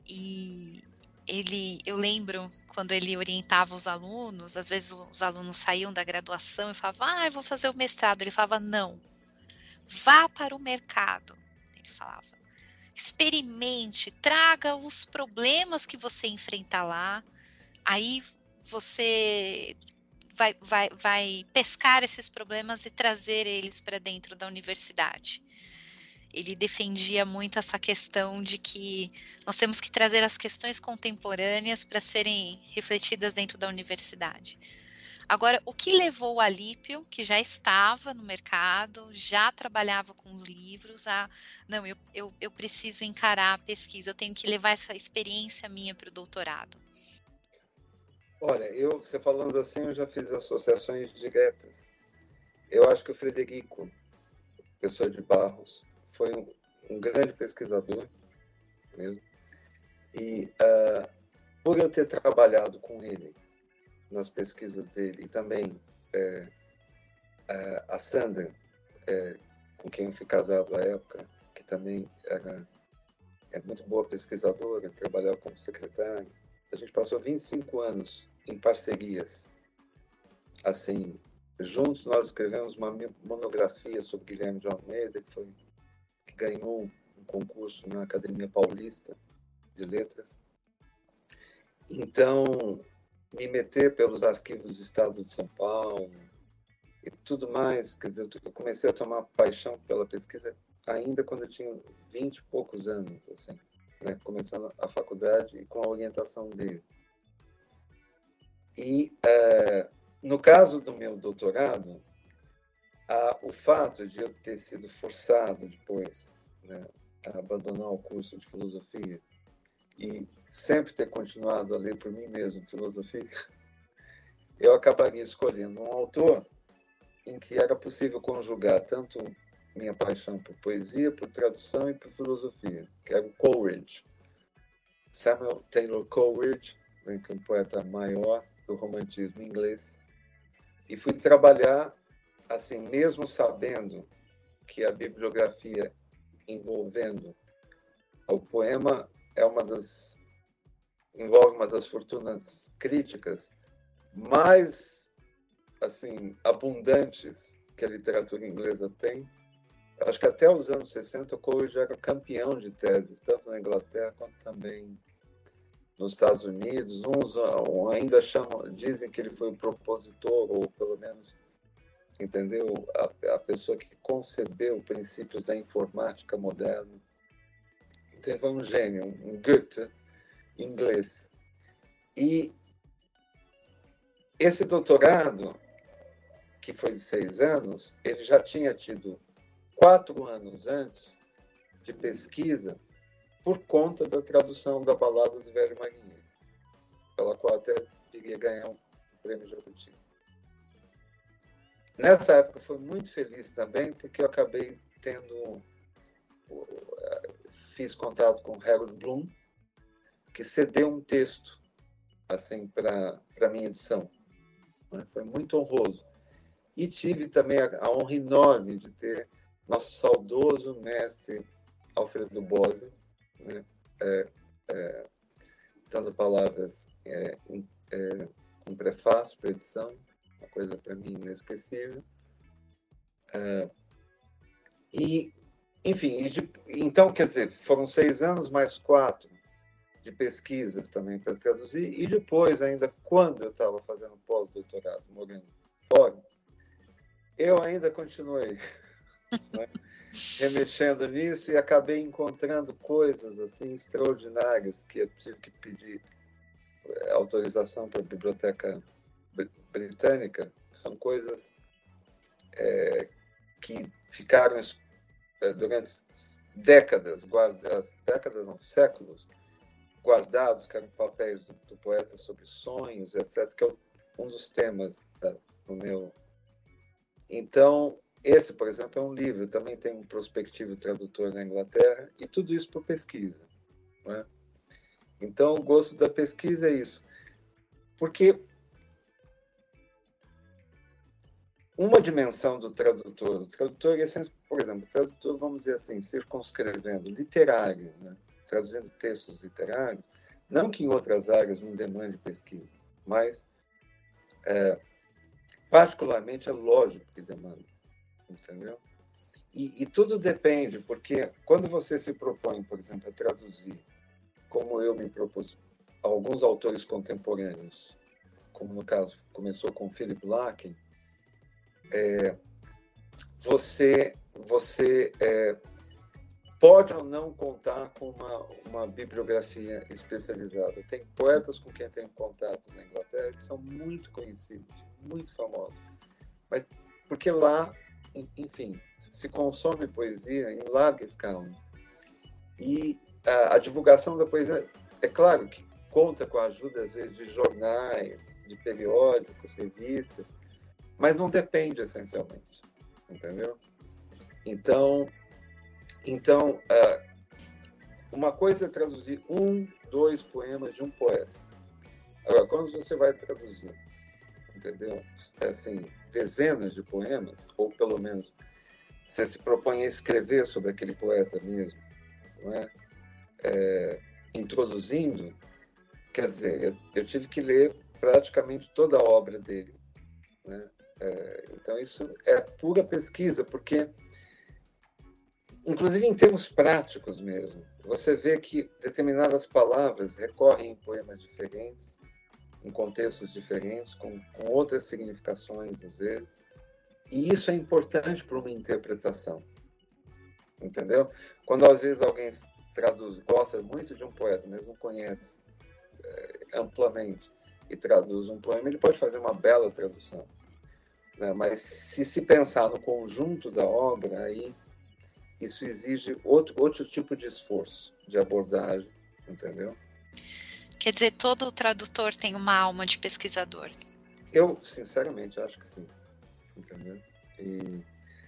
e ele, eu lembro quando ele orientava os alunos, às vezes os alunos saíam da graduação e falavam, ah, eu vou fazer o mestrado. Ele falava, não, vá para o mercado. Ele falava, experimente, traga os problemas que você enfrenta lá, aí você vai, vai, vai pescar esses problemas e trazer eles para dentro da universidade ele defendia muito essa questão de que nós temos que trazer as questões contemporâneas para serem refletidas dentro da universidade. Agora, o que levou o Alípio, que já estava no mercado, já trabalhava com os livros, a não, eu, eu, eu preciso encarar a pesquisa, eu tenho que levar essa experiência minha para o doutorado? Olha, eu, você falando assim, eu já fiz associações diretas. Eu acho que o Frederico, pessoa de Barros, foi um, um grande pesquisador mesmo. E uh, por eu ter trabalhado com ele nas pesquisas dele e também é, é, a Sandra, é, com quem eu fui casado à época, que também era é muito boa pesquisadora, trabalhava como secretária. A gente passou 25 anos em parcerias. Assim, juntos nós escrevemos uma monografia sobre Guilherme de Almeida, que foi ganhou um concurso na Academia Paulista de Letras. Então, me meter pelos arquivos do Estado de São Paulo e tudo mais, quer dizer, eu comecei a tomar paixão pela pesquisa ainda quando eu tinha vinte e poucos anos, assim, né? começando a faculdade e com a orientação dele. E, é, no caso do meu doutorado, ah, o fato de eu ter sido forçado depois né, a abandonar o curso de filosofia e sempre ter continuado a ler por mim mesmo filosofia, [LAUGHS] eu acabaria escolhendo um autor em que era possível conjugar tanto minha paixão por poesia, por tradução e por filosofia, que era o Coleridge. Samuel Taylor Coleridge, né, é um poeta maior do romantismo inglês, e fui trabalhar assim, mesmo sabendo que a bibliografia envolvendo o poema é uma das envolve uma das fortunas críticas mais assim abundantes que a literatura inglesa tem. Acho que até os anos 60 o Coleridge era campeão de teses, tanto na Inglaterra quanto também nos Estados Unidos. Uns ainda chamam, dizem que ele foi o propositor, ou pelo menos entendeu? A, a pessoa que concebeu princípios da informática moderna. Teve um gênio, um Goethe inglês. E esse doutorado, que foi de seis anos, ele já tinha tido quatro anos antes de pesquisa por conta da tradução da balada do Velho Marinheiro, pela qual até iria ganhar um prêmio Jabuti. Nessa época foi muito feliz também, porque eu acabei tendo. Fiz contato com Harold Bloom, que cedeu um texto assim para a minha edição. Né? Foi muito honroso. E tive também a, a, honra enorme de ter nosso saudoso mestre Alfredo Bose, né? é, é, dando palavras é, é, prefácio para a edição, uma coisa para mim inesquecível. Uh, e, enfim, e de, então, quer dizer, foram seis anos mais quatro de pesquisas também para traduzir, e depois, ainda quando eu estava fazendo pós-doutorado, morando fora, eu ainda continuei [LAUGHS] né, remexendo nisso e acabei encontrando coisas assim extraordinárias que eu tive que pedir eh, autorização para a biblioteca britânica são coisas é, que ficaram é, durante décadas, guarda, décadas não, séculos, guardados, que eram papéis do, do poeta sobre sonhos, etc., que é um dos temas da, do meu Então, esse, por exemplo, é um livro, também tem um prospectivo tradutor na Inglaterra, e tudo isso por pesquisa. É? Então, o gosto da pesquisa é isso. Porque uma dimensão do tradutor, o tradutor por exemplo, o tradutor, vamos dizer assim, circunscrevendo, literário, né? traduzindo textos literários, não que em outras áreas não demande pesquisa, mas é, particularmente é lógico que demanda, entendeu? E, e, tudo depende, porque quando você se propõe, por exemplo, a traduzir, como eu me propus, alguns autores contemporâneos, como no caso começou com Philip Larkin, é, você você é, pode ou não contar com uma, uma bibliografia especializada. Tem poetas com quem eu tenho contato na Inglaterra que são muito conhecidos, muito famosos. Mas porque lá, enfim, se consome poesia em larga escala. E a, a divulgação da poesia, é claro que conta com a ajuda, às vezes, de jornais, de periódicos, revistas, mas não depende essencialmente, entendeu? Então, então, é, uma coisa é traduzir um, dois poemas de um poeta. Agora, quando você vai traduzir, entendeu? Assim, dezenas de poemas, ou pelo menos você se propõe a escrever sobre aquele poeta mesmo, não é? é introduzindo, quer dizer, eu, eu, tive que ler praticamente toda a obra dele, né? É, então isso é pura pesquisa, porque inclusive em termos práticos mesmo. Você vê que determinadas palavras recorrem em poemas diferentes, em contextos diferentes, com, com outras significações, às vezes. E isso é importante para uma interpretação. Entendeu? Quando às vezes alguém traduz, gosta muito de um poeta, mas não conhece é, amplamente, e traduz um poema, ele pode fazer uma bela tradução. Né? Mas se se pensar no conjunto da obra, aí isso exige outro, outro tipo de esforço, de abordagem, entendeu? Quer dizer, todo tradutor tem uma alma de pesquisador? Eu, sinceramente, acho que sim, entendeu? E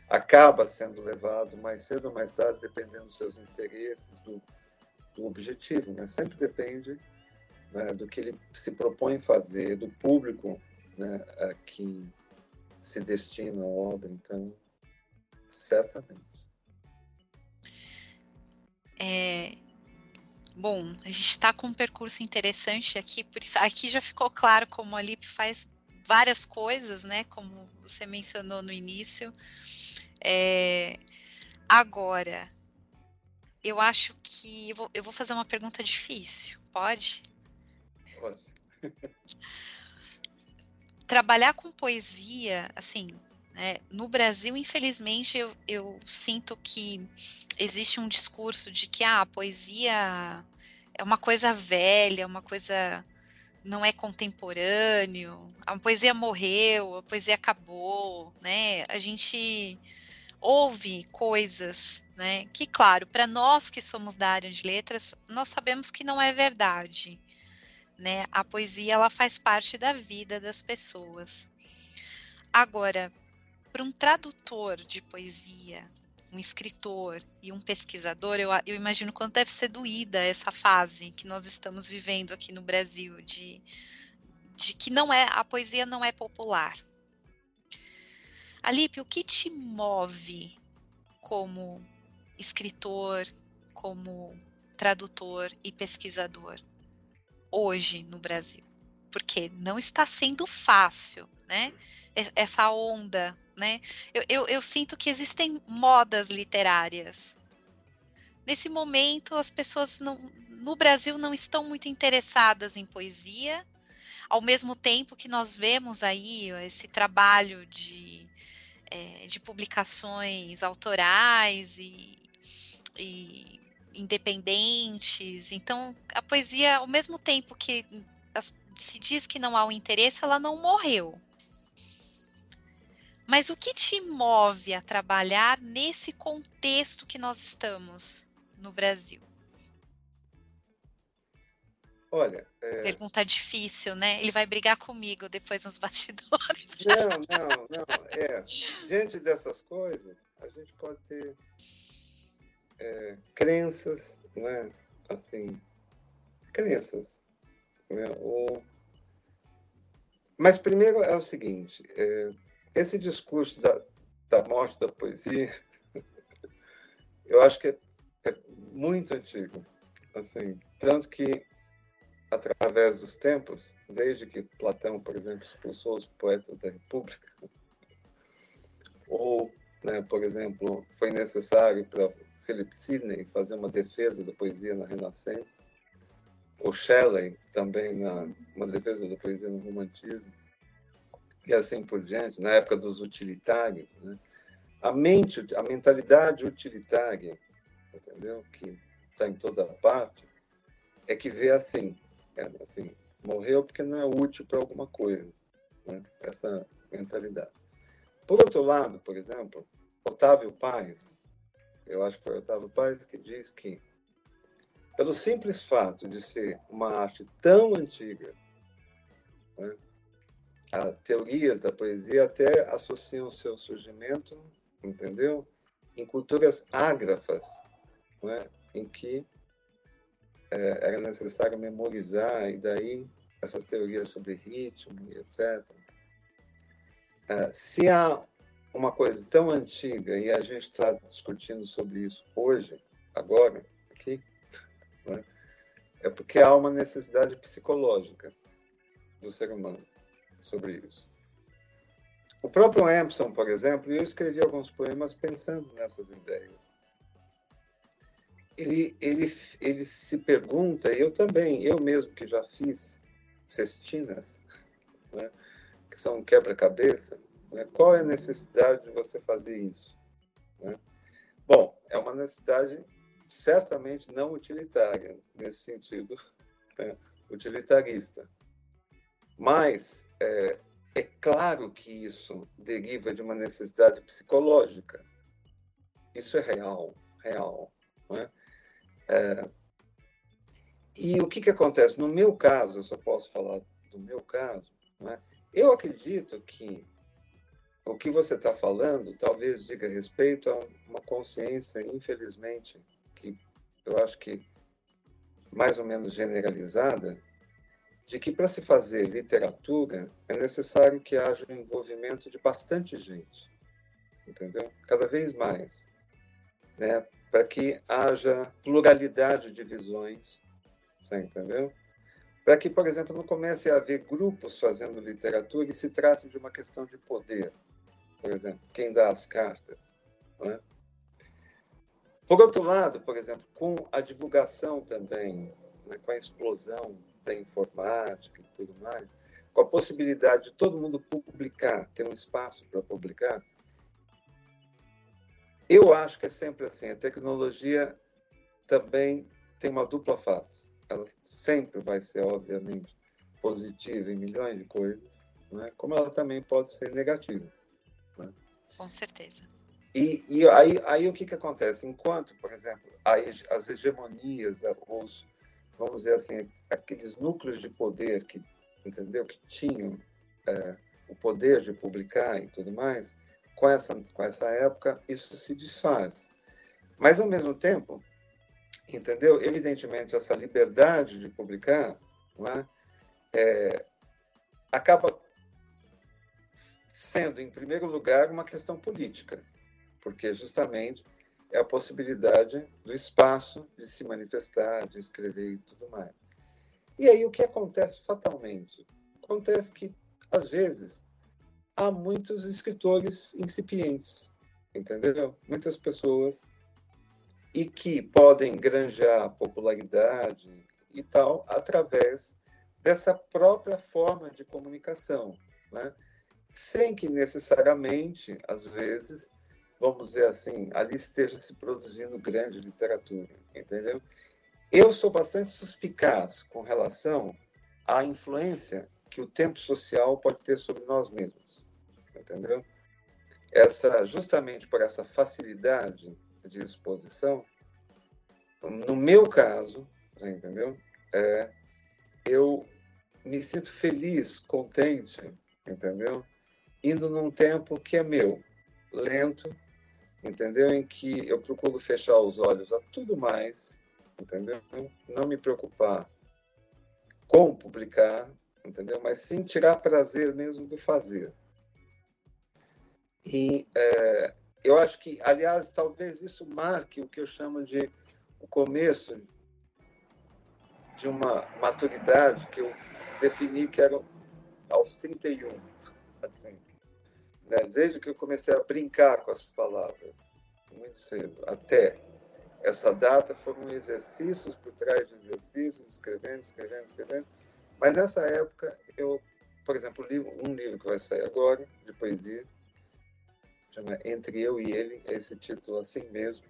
acaba sendo levado mais cedo ou mais tarde, dependendo dos seus interesses, do, do objetivo, né? Sempre depende né, do que ele se propõe fazer, do público né, a que se destina a obra, então, certamente. É, bom, a gente está com um percurso interessante aqui, por isso aqui já ficou claro como a Lip faz várias coisas, né? Como você mencionou no início. É, agora, eu acho que eu vou, eu vou fazer uma pergunta difícil. Pode? Pode. [LAUGHS] Trabalhar com poesia, assim, né, no Brasil, infelizmente, eu, eu sinto que existe um discurso de que ah, a poesia é uma coisa velha, uma coisa não é contemporâneo, a poesia morreu, a poesia acabou, né? A gente ouve coisas, né? Que claro, para nós que somos da área de letras, nós sabemos que não é verdade, né? A poesia ela faz parte da vida das pessoas. Agora, para um tradutor de poesia, um escritor e um pesquisador, eu, eu imagino quanto deve ser doída essa fase que nós estamos vivendo aqui no Brasil, de, de que não é a poesia não é popular. Alipe, o que te move como escritor, como tradutor e pesquisador hoje no Brasil? Porque não está sendo fácil, né? Essa onda né? Eu, eu, eu sinto que existem modas literárias. Nesse momento, as pessoas não, no Brasil não estão muito interessadas em poesia, ao mesmo tempo que nós vemos aí esse trabalho de, é, de publicações autorais e, e, independentes. Então, a poesia, ao mesmo tempo que se diz que não há um interesse, ela não morreu. Mas o que te move a trabalhar nesse contexto que nós estamos no Brasil? Olha. É... Pergunta difícil, né? Ele vai brigar comigo depois nos bastidores. Não, não, não. É, diante dessas coisas, a gente pode ter é, crenças, né? Assim, crenças. Né? Ou... Mas primeiro é o seguinte: é, esse discurso da, da morte da poesia, [LAUGHS] eu acho que é, é muito antigo. Assim, tanto que através dos tempos, desde que Platão, por exemplo, expulsou os poetas da República, [LAUGHS] ou, né, por exemplo, foi necessário para Philip Sidney fazer uma defesa da poesia na Renascença, ou Shelley também na uma defesa da poesia no Romantismo, e assim por diante, na época dos utilitários, né? a mente, a mentalidade utilitária, entendeu? Que está em toda parte, é que vê assim, é, assim, morreu porque não é útil para alguma coisa. Né? Essa mentalidade. Por outro lado, por exemplo, Otávio Paz, eu acho que foi Otávio Paz que diz que, pelo simples fato de ser uma arte tão antiga, né, teorias da poesia até associam seu surgimento, entendeu? Em culturas ágrafas, né, em que é, era necessário memorizar, e daí essas teorias sobre ritmo e etc. É, se há uma coisa tão antiga e a gente está discutindo sobre isso hoje, agora, aqui, né, é porque há uma necessidade psicológica do ser humano sobre isso. O próprio Emerson, por exemplo, eu escrevi alguns poemas pensando nessas ideias ele, ele, ele se pergunta, e eu também, eu mesmo que já fiz cestinas, né, que são quebra-cabeça, né, qual é a necessidade de você fazer isso? Né? Bom, é uma necessidade certamente não utilitária, nesse sentido [LAUGHS] né, utilitarista. Mas é, é claro que isso deriva de uma necessidade psicológica. Isso é real, real. Não é? É, e o que, que acontece? No meu caso, eu só posso falar do meu caso, né? eu acredito que o que você está falando talvez diga respeito a uma consciência, infelizmente, que eu acho que mais ou menos generalizada, de que para se fazer literatura é necessário que haja um envolvimento de bastante gente, entendeu? Cada vez mais, né? para que haja pluralidade de visões, você entendeu? Para que, por exemplo, não comece a haver grupos fazendo literatura e se trate de uma questão de poder, por exemplo, quem dá as cartas. É? Por outro lado, por exemplo, com a divulgação também, né, com a explosão da informática e tudo mais, com a possibilidade de todo mundo publicar, ter um espaço para publicar, eu acho que é sempre assim. A tecnologia também tem uma dupla face. Ela sempre vai ser, obviamente, positiva em milhões de coisas, né? como ela também pode ser negativa. Com certeza. E, e aí, aí o que, que acontece? Enquanto, por exemplo, as hegemonias, os, vamos dizer assim, aqueles núcleos de poder que, entendeu, que tinham é, o poder de publicar e tudo mais, com essa, com essa época, isso se desfaz. Mas, ao mesmo tempo, entendeu? Evidentemente, essa liberdade de publicar é? É, acaba sendo, em primeiro lugar, uma questão política, porque justamente é a possibilidade do espaço de se manifestar, de escrever e tudo mais. E aí o que acontece fatalmente? Acontece que, às vezes, há muitos escritores incipientes, entendeu? Muitas pessoas e que podem granjar popularidade e tal através dessa própria forma de comunicação, né? Sem que necessariamente, às vezes, vamos dizer assim, ali esteja se produzindo grande literatura, entendeu? Eu sou bastante suspicaz com relação à influência que o tempo social pode ter sobre nós mesmos, entendeu? Essa, justamente por essa facilidade de exposição, no meu caso, entendeu? É, eu me sinto feliz, contente, entendeu? Indo num tempo que é meu, lento, entendeu? Em que eu procuro fechar os olhos a tudo mais, entendeu? Não me preocupar com publicar, entendeu? Mas sim tirar prazer mesmo do fazer. E é, eu acho que, aliás, talvez isso marque o que eu chamo de o começo de uma maturidade que eu defini que era aos 31, assim. Né? Desde que eu comecei a brincar com as palavras, muito cedo, até essa data foram exercícios por trás de exercícios, escrevendo, escrevendo, escrevendo. Mas nessa época, eu, por exemplo, li um livro que vai sair agora, de poesia, chama Entre Eu e Ele, esse título assim mesmo,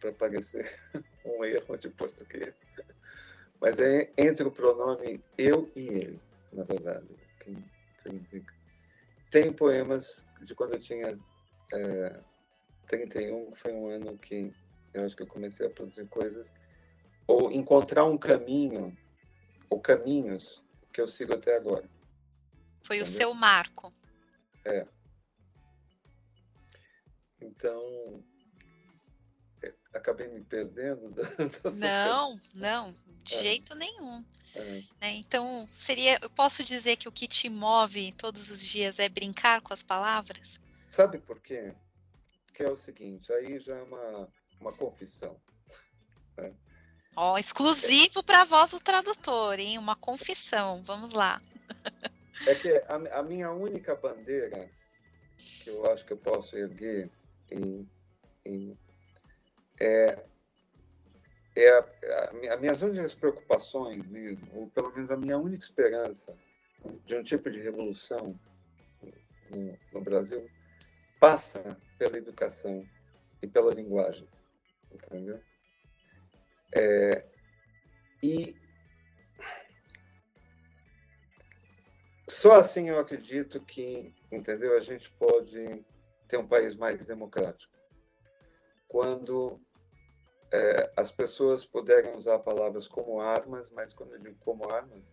para parecer [LAUGHS] um erro de português. Mas é entre o pronome eu e ele, na verdade, que significa. Tem poemas de quando eu tinha é, 31, foi um ano que eu acho que eu comecei a produzir coisas, ou encontrar um caminho, ou caminhos que eu sigo até agora. Foi Entendeu? o seu marco. É. Então, acabei me perdendo. [LAUGHS] Da, da não, não, de é. jeito nenhum. É. Né? Então, seria, eu posso dizer que o que te move todos os dias é brincar com as palavras? Sabe por quê? Porque é o seguinte, aí já é uma, uma confissão. Né? Ó, exclusivo para a voz do tradutor, hein? Uma confissão. Vamos lá. É que a, a, minha única bandeira que eu acho que eu posso erguer em, em, é, é a, a, as minhas únicas preocupações mesmo, ou pelo menos a minha única esperança de um tipo de revolução no, no Brasil passa pela educação e pela linguagem entendeu? É, e só assim eu acredito que, entendeu? A gente pode ter um país mais democrático. Quando é, as pessoas puderem usar palavras como armas, mas quando eu digo como armas,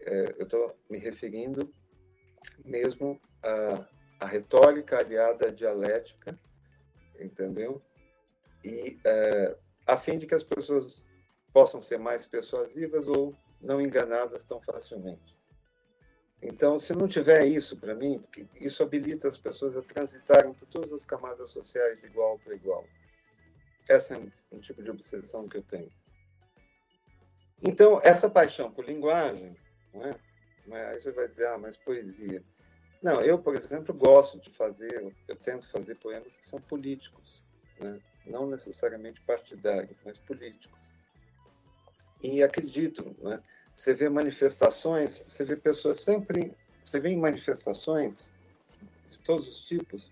é, eu estou me referindo mesmo à, à retórica aliada à dialética, entendeu? e é, a fim de que as pessoas possam ser mais persuasivas ou não enganadas tão facilmente. Então, se não tiver isso para mim, porque isso habilita as pessoas a transitarem por todas as camadas sociais de igual para igual. Essa é um tipo de obsessão que eu tenho. Então, essa paixão por linguagem, não é? Aí você vai dizer, ah, mas poesia. Não, eu, por exemplo, gosto de fazer, eu tento fazer poemas que são políticos, né? não necessariamente partidários, mas políticos. E acredito, né? você vê manifestações, você vê pessoas sempre, você vê em manifestações de todos os tipos,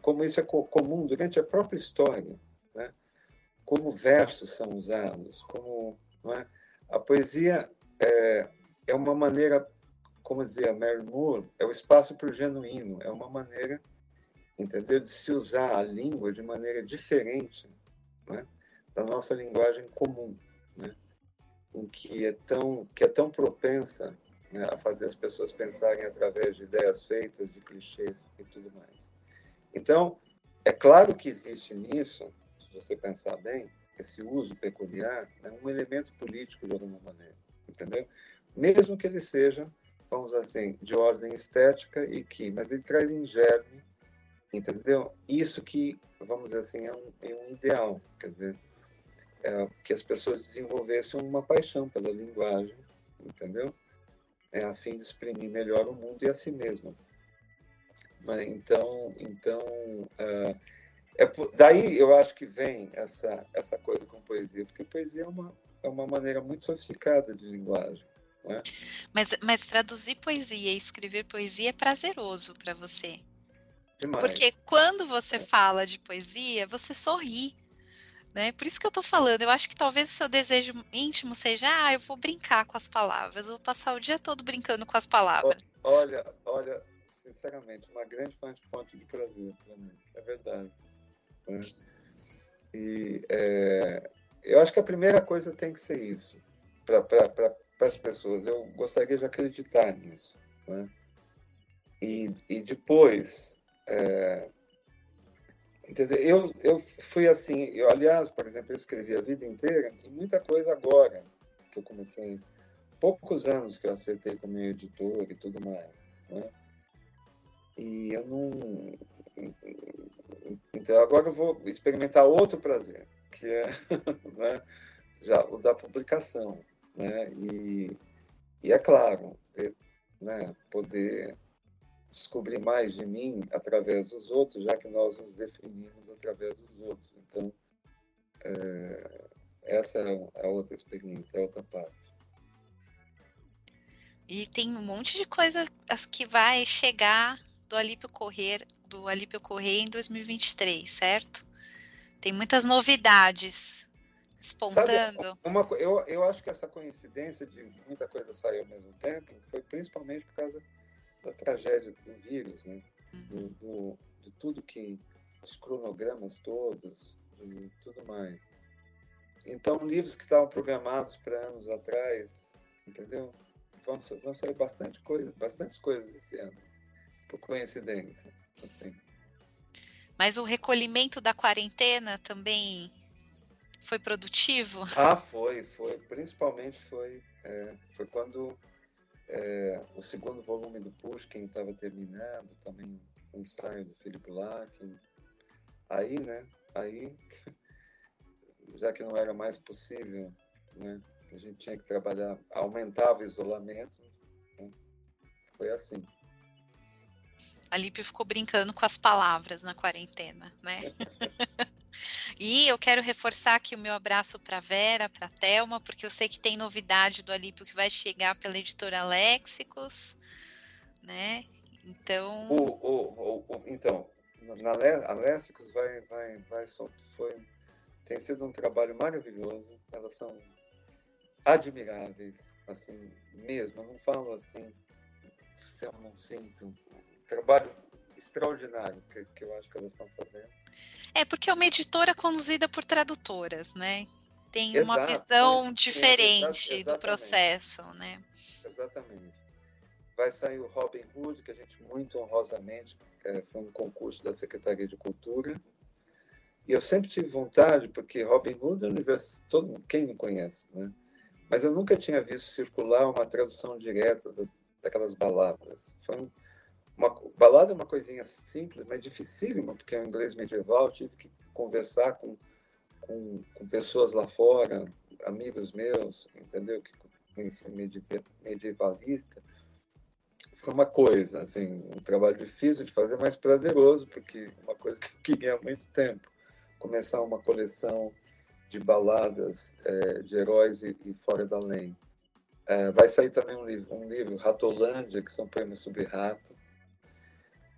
como isso é comum durante a própria história, né? Como versos são usados, como é? a poesia é, é uma maneira, como dizia Mary Moore, é o espaço para o genuíno, é uma maneira entendeu? De se usar a língua de maneira diferente né? da nossa linguagem comum, né? em que é tão que é tão propensa né, a fazer as pessoas pensarem através de ideias feitas, de clichês e tudo mais. Então, é claro que existe nisso, você pensar bem, esse uso peculiar é um elemento político de alguma maneira, entendeu? Mesmo que ele seja, vamos assim, de ordem estética e que, mas ele traz em germe Entendeu? Isso que, vamos dizer assim, é um, é um ideal. Quer dizer, é que as pessoas desenvolvessem uma paixão pela linguagem, entendeu? É, a fim de exprimir melhor o mundo e a si mesmas. Mas, então, então uh, é, daí eu acho que vem essa, essa coisa com poesia, porque poesia é uma, é uma maneira muito sofisticada de linguagem. É? Mas, mas traduzir poesia e escrever poesia é prazeroso para você? Demais. Porque quando você fala de poesia, você sorri. Né? Por isso que eu estou falando, eu acho que talvez o seu desejo íntimo seja, ah, eu vou brincar com as palavras, eu vou passar o dia todo brincando com as palavras. Olha, olha, sinceramente, uma grande fonte de prazer para mim, é verdade. Né? E é, eu acho que a primeira coisa tem que ser isso, para para as pessoas. Eu gostaria de acreditar nisso. Né? E, e depois, é, entendeu? Eu, eu fui assim, eu, aliás, por exemplo, eu escrevi a vida inteira e muita coisa agora que eu comecei, poucos anos que eu acertei como editor e tudo mais. Né? E eu não. Então agora eu vou experimentar outro prazer, que é [LAUGHS] né, já o da publicação. Né? E, e é claro, né, poder descobrir mais de mim através dos outros, já que nós nos definimos através dos outros. Então, é, essa é a outra experiência, é a outra parte. E tem um monte de coisa que vai chegar do Alípio Correr, do Alípio Correr em 2023, certo? Tem muitas novidades espontando. Sabe, uma, eu, eu acho que essa coincidência de muita coisa sair ao mesmo tempo foi principalmente por causa da tragédia do vírus, né? Uhum. Do, do, de tudo que os cronogramas todos e tudo mais. Então, livros que estavam programados para anos atrás, entendeu? Vão, vão sair bastante coisa, bastante coisas esse ano, por coincidência. Assim. Mas o recolhimento da quarentena também foi produtivo? Ah, foi, foi. Principalmente foi, é, foi quando é, o segundo volume do Pushkin estava terminando, também o ensaio do Felipe Larkin. Aí, né? Aí [LAUGHS] já que não era mais possível, né? A gente tinha que trabalhar, aumentava o isolamento, né? foi assim. A Lipe ficou brincando com as palavras na quarentena, né? [LAUGHS] e eu quero reforçar aqui o meu abraço para Vera, para Telma, porque eu sei que tem novidade do Alípio que vai chegar pela editora Léxicos, né? Então. O, o, o, então, na Léxicos vai, vai, vai, foi tem sido um trabalho maravilhoso. Elas são admiráveis, assim, mesmo. Eu não falo assim se eu não sinto. Um trabalho extraordinário que, que eu acho que elas estão fazendo. É, porque é uma editora conduzida por tradutoras, né? Tem Exato, uma visão diferente do processo, né? Exatamente. Vai sair o Robin Hood, que a gente muito honrosamente é, foi um concurso da Secretaria de Cultura e eu sempre tive vontade, porque Robin Hood é um universo, todo quem não conhece, né? Mas eu nunca tinha visto circular uma tradução direta daquelas baladas. Foi uma balada é uma coisinha simples, mas dificílima, porque é um inglês medieval, tive que conversar com, com, com pessoas lá fora, amigos meus, entendeu? Que conheciam medievalista. Foi uma coisa, assim, um trabalho difícil de fazer, mas prazeroso, porque uma coisa que eu queria há muito tempo começar uma coleção de baladas é, de heróis e, e, fora da lei. É, vai sair também um livro, um livro, Ratolândia, que são poemas sobre rato.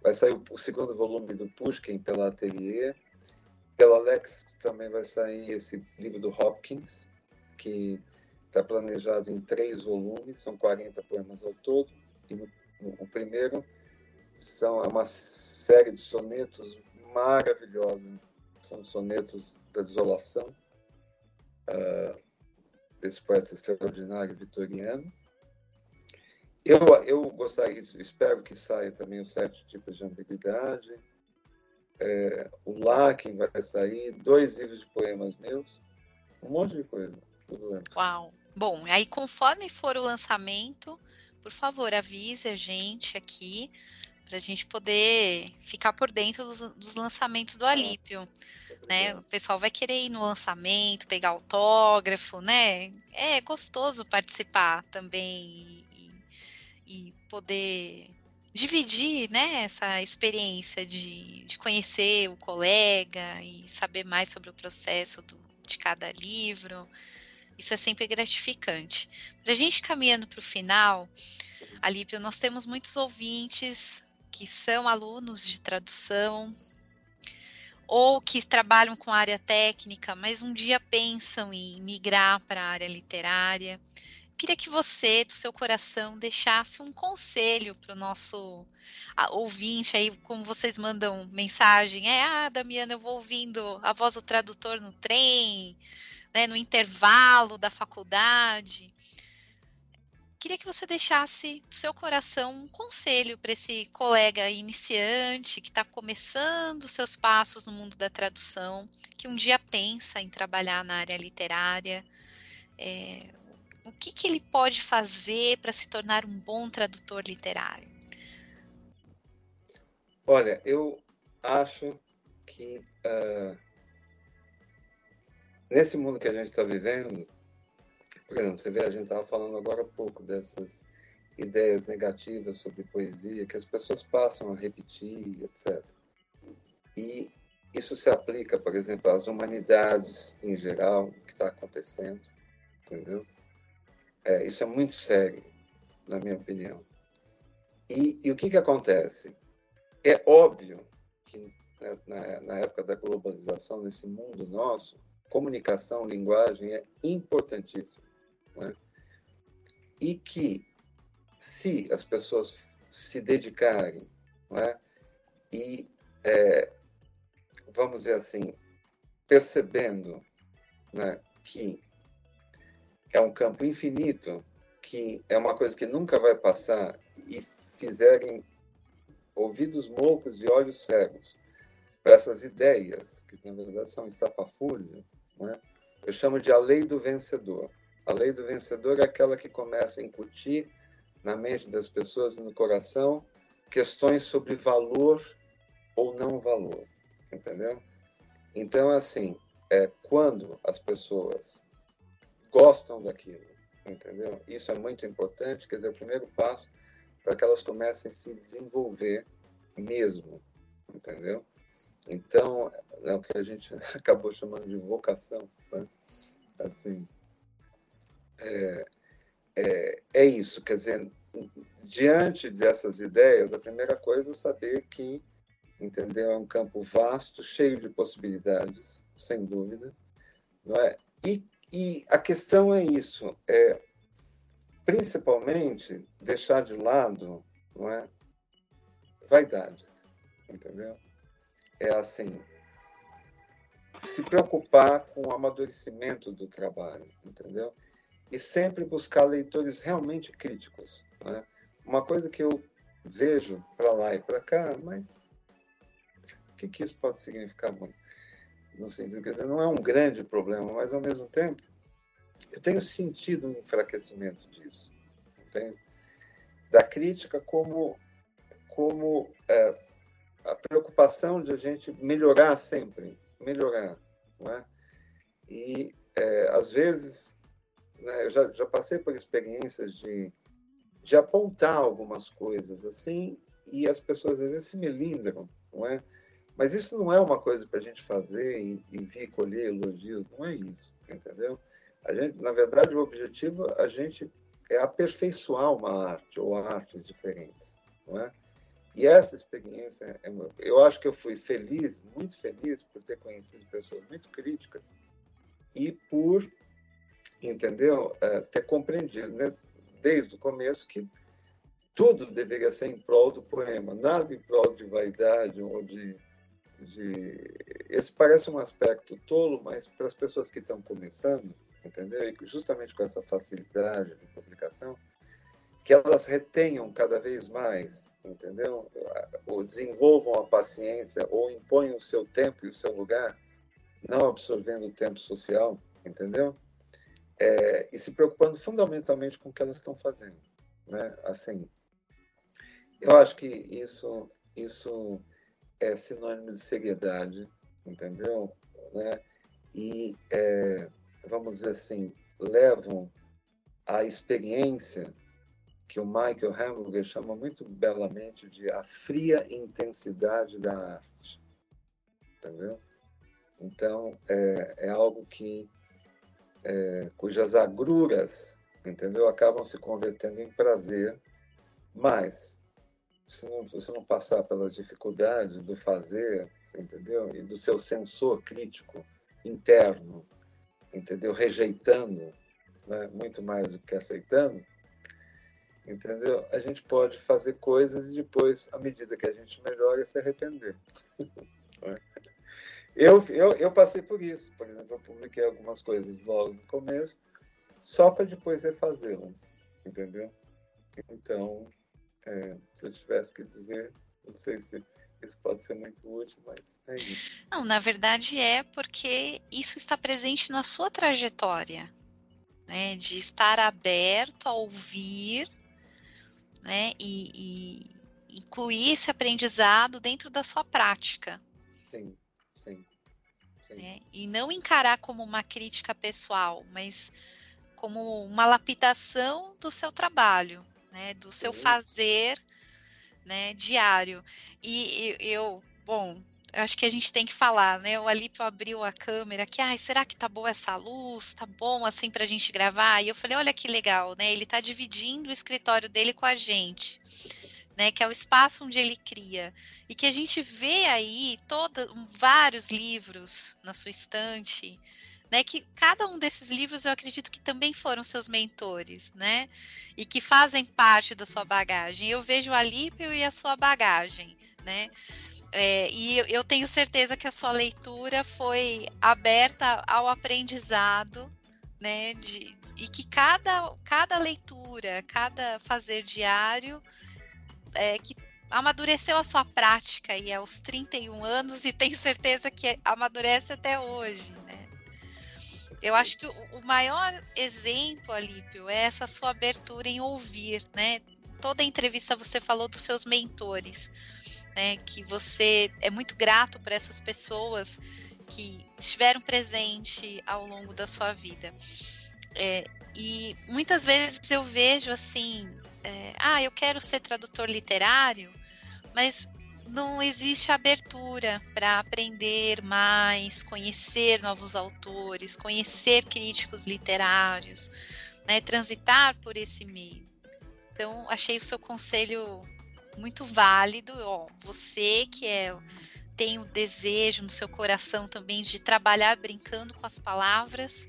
Vai sair o, segundo volume do Pushkin pela Atelier. Pela Lex também vai sair esse livro do Hopkins, que está planejado em três volumes, são 40 poemas ao todo. E no, no, o primeiro são é uma série de sonetos maravilhosa, são sonetos da desolação, uh, desse poeta extraordinário vitoriano. Eu, eu gostaria, espero que saia também os sete tipos de ambiguidade. É, o Lakin vai sair, dois livros de poemas meus, um monte de coisa. Tudo Uau! Bom, aí conforme for o lançamento, por favor, avise a gente aqui para a gente poder ficar por dentro dos, dos lançamentos do Alípio. Né? O pessoal vai querer ir no lançamento, pegar autógrafo, né? É gostoso participar também e, e poder dividir né, essa experiência de, de conhecer o colega e saber mais sobre o processo do, de cada livro. Isso é sempre gratificante. Para a gente caminhando para o final, Alípio, nós temos muitos ouvintes que são alunos de tradução ou que trabalham com área técnica, mas um dia pensam em migrar para a área literária. Queria que você, do seu coração, deixasse um conselho para o nosso ouvinte aí, como vocês mandam mensagem, é, ah, Damiana, eu vou ouvindo a voz do tradutor no trem, né, no intervalo da faculdade. queria que você deixasse do seu coração um conselho para esse colega iniciante que está começando seus passos no mundo da tradução, que um dia pensa em trabalhar na área literária. É, o que, que ele pode fazer para se tornar um bom tradutor literário? Olha, eu acho que uh, nesse mundo que a gente está vivendo, por exemplo, você vê, a gente estava falando agora há pouco dessas ideias negativas sobre poesia que as pessoas passam a repetir, etc. E isso se aplica, por exemplo, às humanidades em geral, o que está acontecendo, entendeu? É, isso é muito sério, na minha opinião. E, e o que, que acontece? É óbvio que né, na, na época da globalização, nesse mundo nosso, comunicação, linguagem é importantíssimo. Né? E que, se as pessoas se dedicarem é? e, é, vamos dizer assim, percebendo né, que é um campo infinito, que é uma coisa que nunca vai passar, e fizerem ouvidos moucos e olhos cegos para essas ideias, que na verdade são estapafúrdias, né? eu chamo de a lei do vencedor. A lei do vencedor é aquela que começa a incutir na mente das pessoas e no coração questões sobre valor ou não valor, entendeu? Então, assim, é quando as pessoas gostam daquilo, entendeu? Isso é muito importante, quer dizer, o primeiro passo para que elas comecem a se desenvolver mesmo, entendeu? Então, é o que a gente [LAUGHS] acabou chamando de vocação, né? assim, é, é, é isso, quer dizer, diante dessas ideias, a primeira coisa é saber que, entendeu, é um campo vasto, cheio de possibilidades, sem dúvida, não é? E e a questão é isso, é principalmente deixar de lado, não é, vaidades, entendeu? É assim, se preocupar com o amadurecimento do trabalho, entendeu? E sempre buscar leitores realmente críticos, né? Uma coisa que eu vejo para lá e para cá, mas o que, que isso pode significar muito? No sentido, dizer, não é um grande problema, mas ao mesmo tempo eu tenho sentido um enfraquecimento disso, entende? Da crítica como como é, a preocupação de a gente melhorar sempre, melhorar, não é? E é, às vezes, né, eu já, já passei por experiências de de apontar algumas coisas assim e as pessoas às vezes se melindram, não é? Mas isso não é uma coisa para a gente fazer e, e vir colher elogios, não é isso, entendeu? A gente, na verdade, o objetivo a gente é aperfeiçoar uma arte ou artes diferentes, não é? E essa experiência, é eu acho que eu fui feliz, muito feliz por ter conhecido pessoas muito críticas e por, entendeu, é, ter compreendido né, desde o começo que tudo deveria ser em prol do poema, nada em prol de vaidade ou de de esse parece um aspecto tolo, mas para as pessoas que estão começando, entendeu? E justamente com essa facilidade de publicação, que elas retenham cada vez mais, entendeu? Ou desenvolvam a paciência, ou imponham o seu tempo e o seu lugar, não absorvendo o tempo social, entendeu? É, e se preocupando fundamentalmente com o que elas estão fazendo, né? Assim, eu acho que isso, isso é sinônimo de seriedade, entendeu? Né? E, é, vamos dizer assim, levam a experiência que o Michael Hamburger chama muito belamente de a fria intensidade da arte, entendeu? Então, é, é algo que, é, cujas agruras, entendeu, acabam se convertendo em prazer, mas se não, você não passar pelas dificuldades do fazer, entendeu? E do seu sensor crítico interno, entendeu? Rejeitando, né? muito mais do que aceitando, entendeu? A gente pode fazer coisas e depois, à medida que a gente melhora, se arrepender. [LAUGHS] Eu, eu, eu passei por isso. Por exemplo, eu publiquei algumas coisas logo no começo, só para depois refazê-las. entendeu? Então, é, se eu tivesse que dizer, não sei se isso pode ser muito útil, mas é isso. Não, na verdade é porque isso está presente na sua trajetória, né? De estar aberto a ouvir, né? E, e incluir esse aprendizado dentro da sua prática. Sim, sim. sim. Né? E não encarar como uma crítica pessoal, mas como uma lapidação do seu trabalho, né? Do seu fazer né, diário. E eu, bom, acho que a gente tem que falar, né? O Alípio abriu a câmera que, ai, será que tá boa essa luz? Tá bom assim pra gente gravar? E eu falei, olha que legal, né? Ele tá dividindo o escritório dele com a gente. Né, que é o espaço onde ele cria e que a gente vê aí toda, vários livros na sua estante, né, que cada um desses livros eu acredito que também foram seus mentores, né, e que fazem parte da sua bagagem. Eu vejo a Alípio e a sua bagagem, né, é, e eu tenho certeza que a sua leitura foi aberta ao aprendizado, né, de, e que cada, cada leitura, cada fazer diário, é, que amadureceu a sua prática aí aos 31 anos e tenho certeza que amadurece até hoje? Eu acho que o maior exemplo, Alípio, é essa sua abertura em ouvir, né? Toda entrevista você falou dos seus mentores, né? Que você é muito grato por essas pessoas que estiveram presente ao longo da sua vida. É, e muitas vezes eu vejo assim, é, ah, eu quero ser tradutor literário, mas não existe abertura para aprender mais, conhecer novos autores, conhecer críticos literários, né, transitar por esse meio. Então, achei o seu conselho muito válido. Ó, você que é, tem o desejo no seu coração também de trabalhar brincando com as palavras,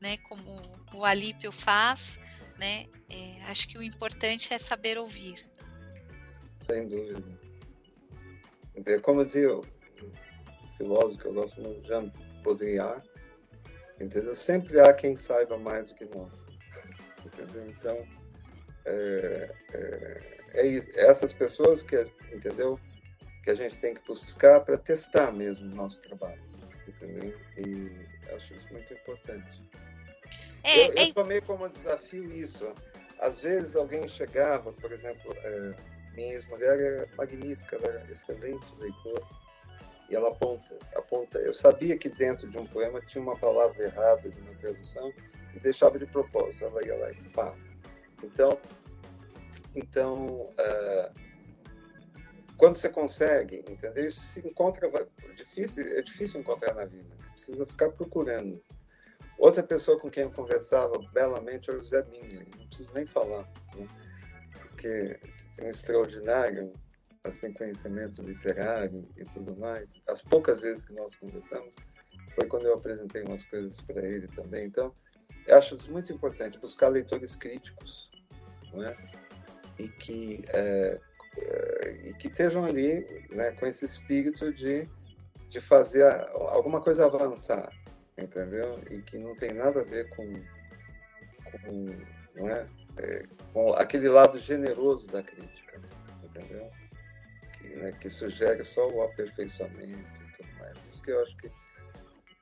né, como o Alípio faz, né, é, acho que o importante é saber ouvir. Sem dúvida. Como dizia o filósofo que eu gosto muito, Jean Baudrillard, entendeu? Sempre há quem saiba mais do que nós. [LAUGHS] Entendeu? Então, é, é, é isso. É essas pessoas que, entendeu? Que a gente tem que buscar para testar mesmo o nosso trabalho. Entendeu? E acho isso muito importante. É, eu, eu é tomei como desafio isso. Às vezes alguém chegava, por exemplo, é, minha ex-mulher é magnífica, ela é excelente leitora. E ela aponta, aponta. Eu sabia que dentro de um poema tinha uma palavra errada de uma tradução e deixava de propósito. Ela ia lá e pá. Então, então uh, quando você consegue, entendeu? Isso se encontra, é difícil, é difícil encontrar na vida. Precisa ficar procurando. Outra pessoa com quem eu conversava belamente era o Zé Mingley. Não preciso nem falar, né? porque um extraordinário assim conhecimento literário e tudo mais. As poucas vezes que nós conversamos foi quando eu apresentei umas coisas para ele também. Então, acho muito importante buscar leitores críticos, não é? E que é, é, e que estejam ali, né, com esse espírito de de fazer alguma coisa avançar, entendeu? E que não tem nada a ver com, com não é? É, com aquele lado generoso da crítica, entendeu? Que, né, que sugere só o aperfeiçoamento e tudo mais. Isso que eu acho que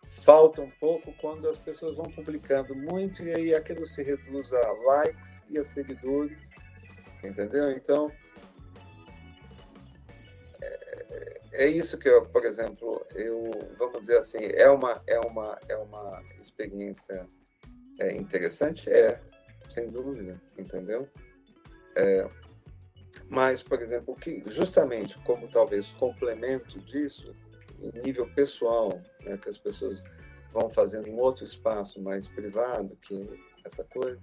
falta um pouco quando as pessoas vão publicando muito e aí aquilo se reduz a likes e a seguidores, entendeu? Então, é, é isso que eu, por exemplo, eu, vamos dizer assim, é uma, é uma, é uma experiência é, interessante? É, sem dúvida, entendeu? É, mas, por exemplo, que justamente como talvez complemento disso, em nível pessoal, né, que as pessoas vão fazendo um outro espaço mais privado, que essa coisa,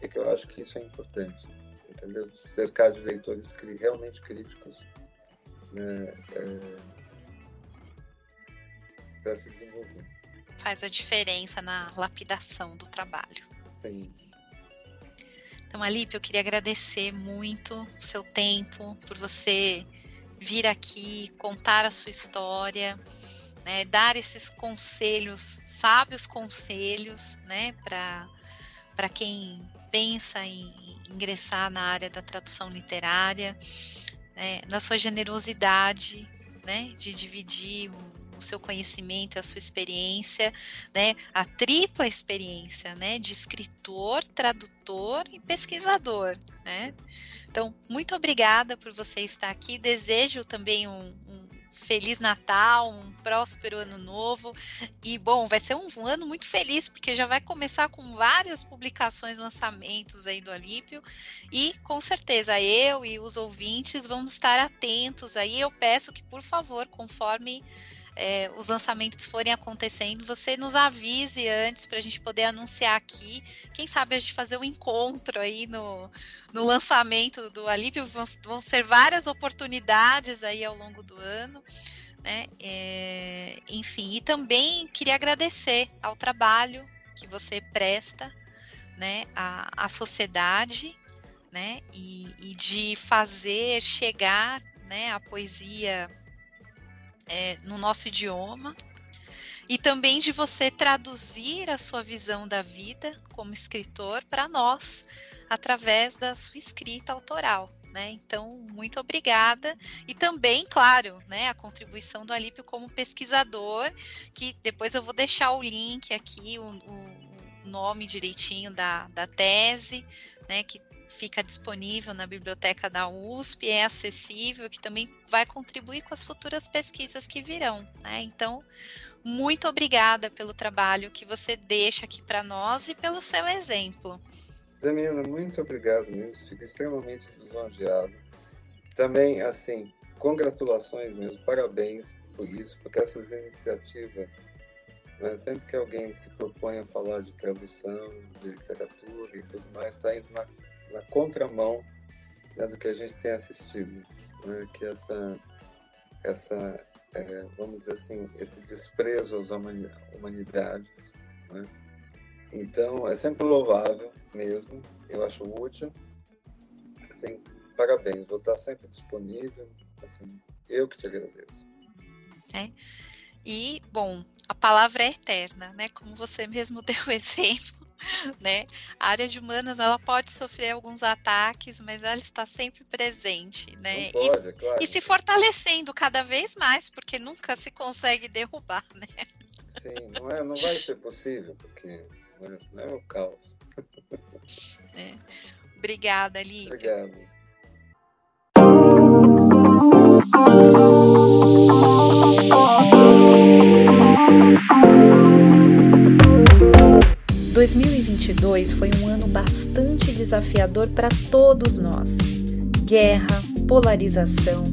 é que eu acho que isso é importante, entendeu? Cercar de leitores realmente críticos né, é, para se desenvolver. Faz a diferença na lapidação do trabalho. Sim. Então, Alipe, eu queria agradecer muito o seu tempo, por você vir aqui, contar a sua história, né, dar esses conselhos, sábios conselhos, né, para quem pensa em, ingressar na área da tradução literária, né, na sua generosidade, né, de dividir o, seu conhecimento, a sua experiência, né, a tripla experiência, né, de escritor, tradutor e pesquisador, né. Então, muito obrigada por você estar aqui. Desejo também um, um Feliz Natal, um próspero ano novo. E bom, vai ser um, um, ano muito feliz, porque já vai começar com várias publicações, lançamentos aí do Alípio. E com certeza eu e os ouvintes vamos estar atentos aí. Eu peço que, por favor, conforme é, os lançamentos forem acontecendo, você nos avise antes para a gente poder anunciar aqui. Quem sabe a gente fazer um encontro aí no, no lançamento do Alípio. Vão, vão ser várias oportunidades aí ao longo do ano. Né? É, enfim, e também queria agradecer ao trabalho que você presta né, à, à sociedade né, e, e de fazer chegar né, a poesia é, no nosso idioma e também de você traduzir a sua visão da vida como escritor para nós através da sua escrita autoral. Né? Então, muito obrigada. E também, claro, né, a contribuição do Alípio como pesquisador, que depois eu vou deixar o link aqui, o, o nome direitinho da, da tese, né, que fica disponível na biblioteca da USP, é acessível, que também vai contribuir com as futuras pesquisas que virão. Né? Então, muito obrigada pelo trabalho que você deixa aqui para nós e pelo seu exemplo. Damiana, muito obrigado mesmo, fico extremamente lisonjeado. Também, assim, congratulações mesmo, parabéns por isso, porque essas iniciativas, né, sempre que alguém se propõe a falar de tradução, de literatura e tudo mais, está indo na na contramão né, do que a gente tem assistido, né, que essa, essa é, vamos dizer assim, esse desprezo às humanidades. Né? Então, é sempre louvável mesmo, eu acho útil. Assim, parabéns, vou estar sempre disponível. Assim, eu que te agradeço. É. E, bom, a palavra é eterna, né? Como você mesmo [LAUGHS] deu o exemplo [LAUGHS] né? A área de humanas ela pode sofrer alguns ataques, mas ela está sempre presente, né? Pode, e, é claro. e se fortalecendo cada vez mais, porque nunca se consegue derrubar, né? Sim, não, é, não vai ser possível, porque não é o caos. É. Obrigada, Lívia. Obrigado. 2022 foi um ano bastante desafiador para todos nós. Guerra, polarização,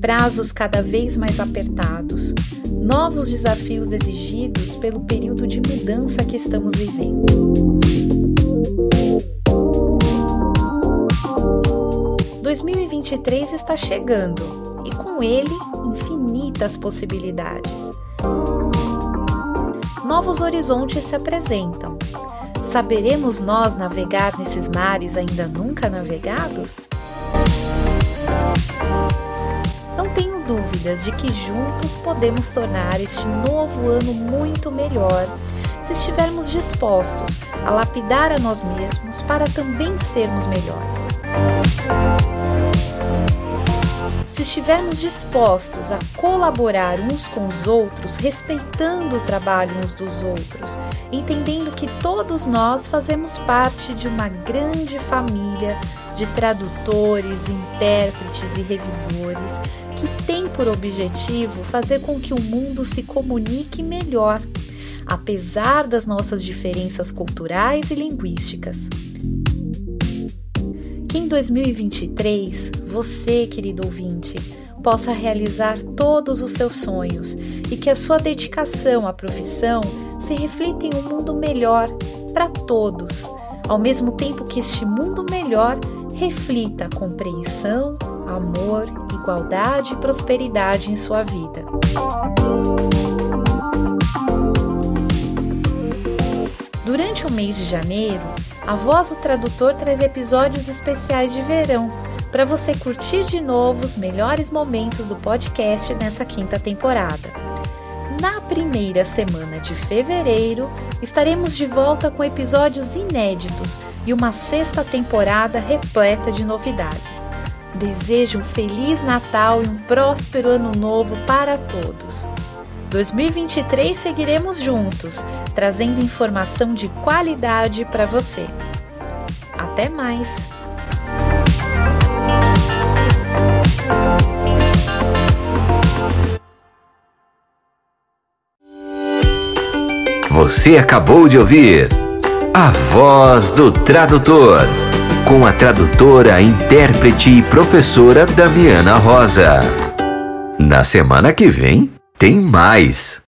prazos cada vez mais apertados, novos desafios exigidos pelo período de mudança que estamos vivendo. ...2023 está chegando e com ele infinitas possibilidades. Novos horizontes se apresentam Saberemos nós navegar nesses mares ainda nunca navegados? Não tenho dúvidas de que juntos podemos tornar este novo ano muito melhor se estivermos dispostos a lapidar a nós mesmos para também sermos melhores. Se estivermos dispostos a colaborar uns com os outros, respeitando o trabalho uns dos outros, entendendo que todos nós fazemos parte de uma grande família de tradutores, intérpretes e revisores que tem por objetivo fazer com que o mundo se comunique melhor, apesar das nossas diferenças culturais e linguísticas. Que em 2023, você, querido ouvinte, possa realizar todos os seus sonhos e que a sua dedicação à profissão se reflita em um mundo melhor para todos, ao mesmo tempo que este mundo melhor reflita compreensão, amor, igualdade e prosperidade em sua vida. Durante o mês de janeiro, a Voz do Tradutor traz episódios especiais de verão para você curtir de novo os melhores momentos do podcast nessa quinta temporada. na primeira semana de fevereiro, estaremos de volta com episódios inéditos e uma sexta temporada repleta de novidades. Desejo um Feliz Natal e um próspero Ano Novo para todos. 2023 seguiremos juntos, trazendo informação de qualidade para você. Até mais! Você acabou de ouvir A Voz do Tradutor, com a tradutora, intérprete e professora Damiana Rosa. Na semana que vem, tem mais.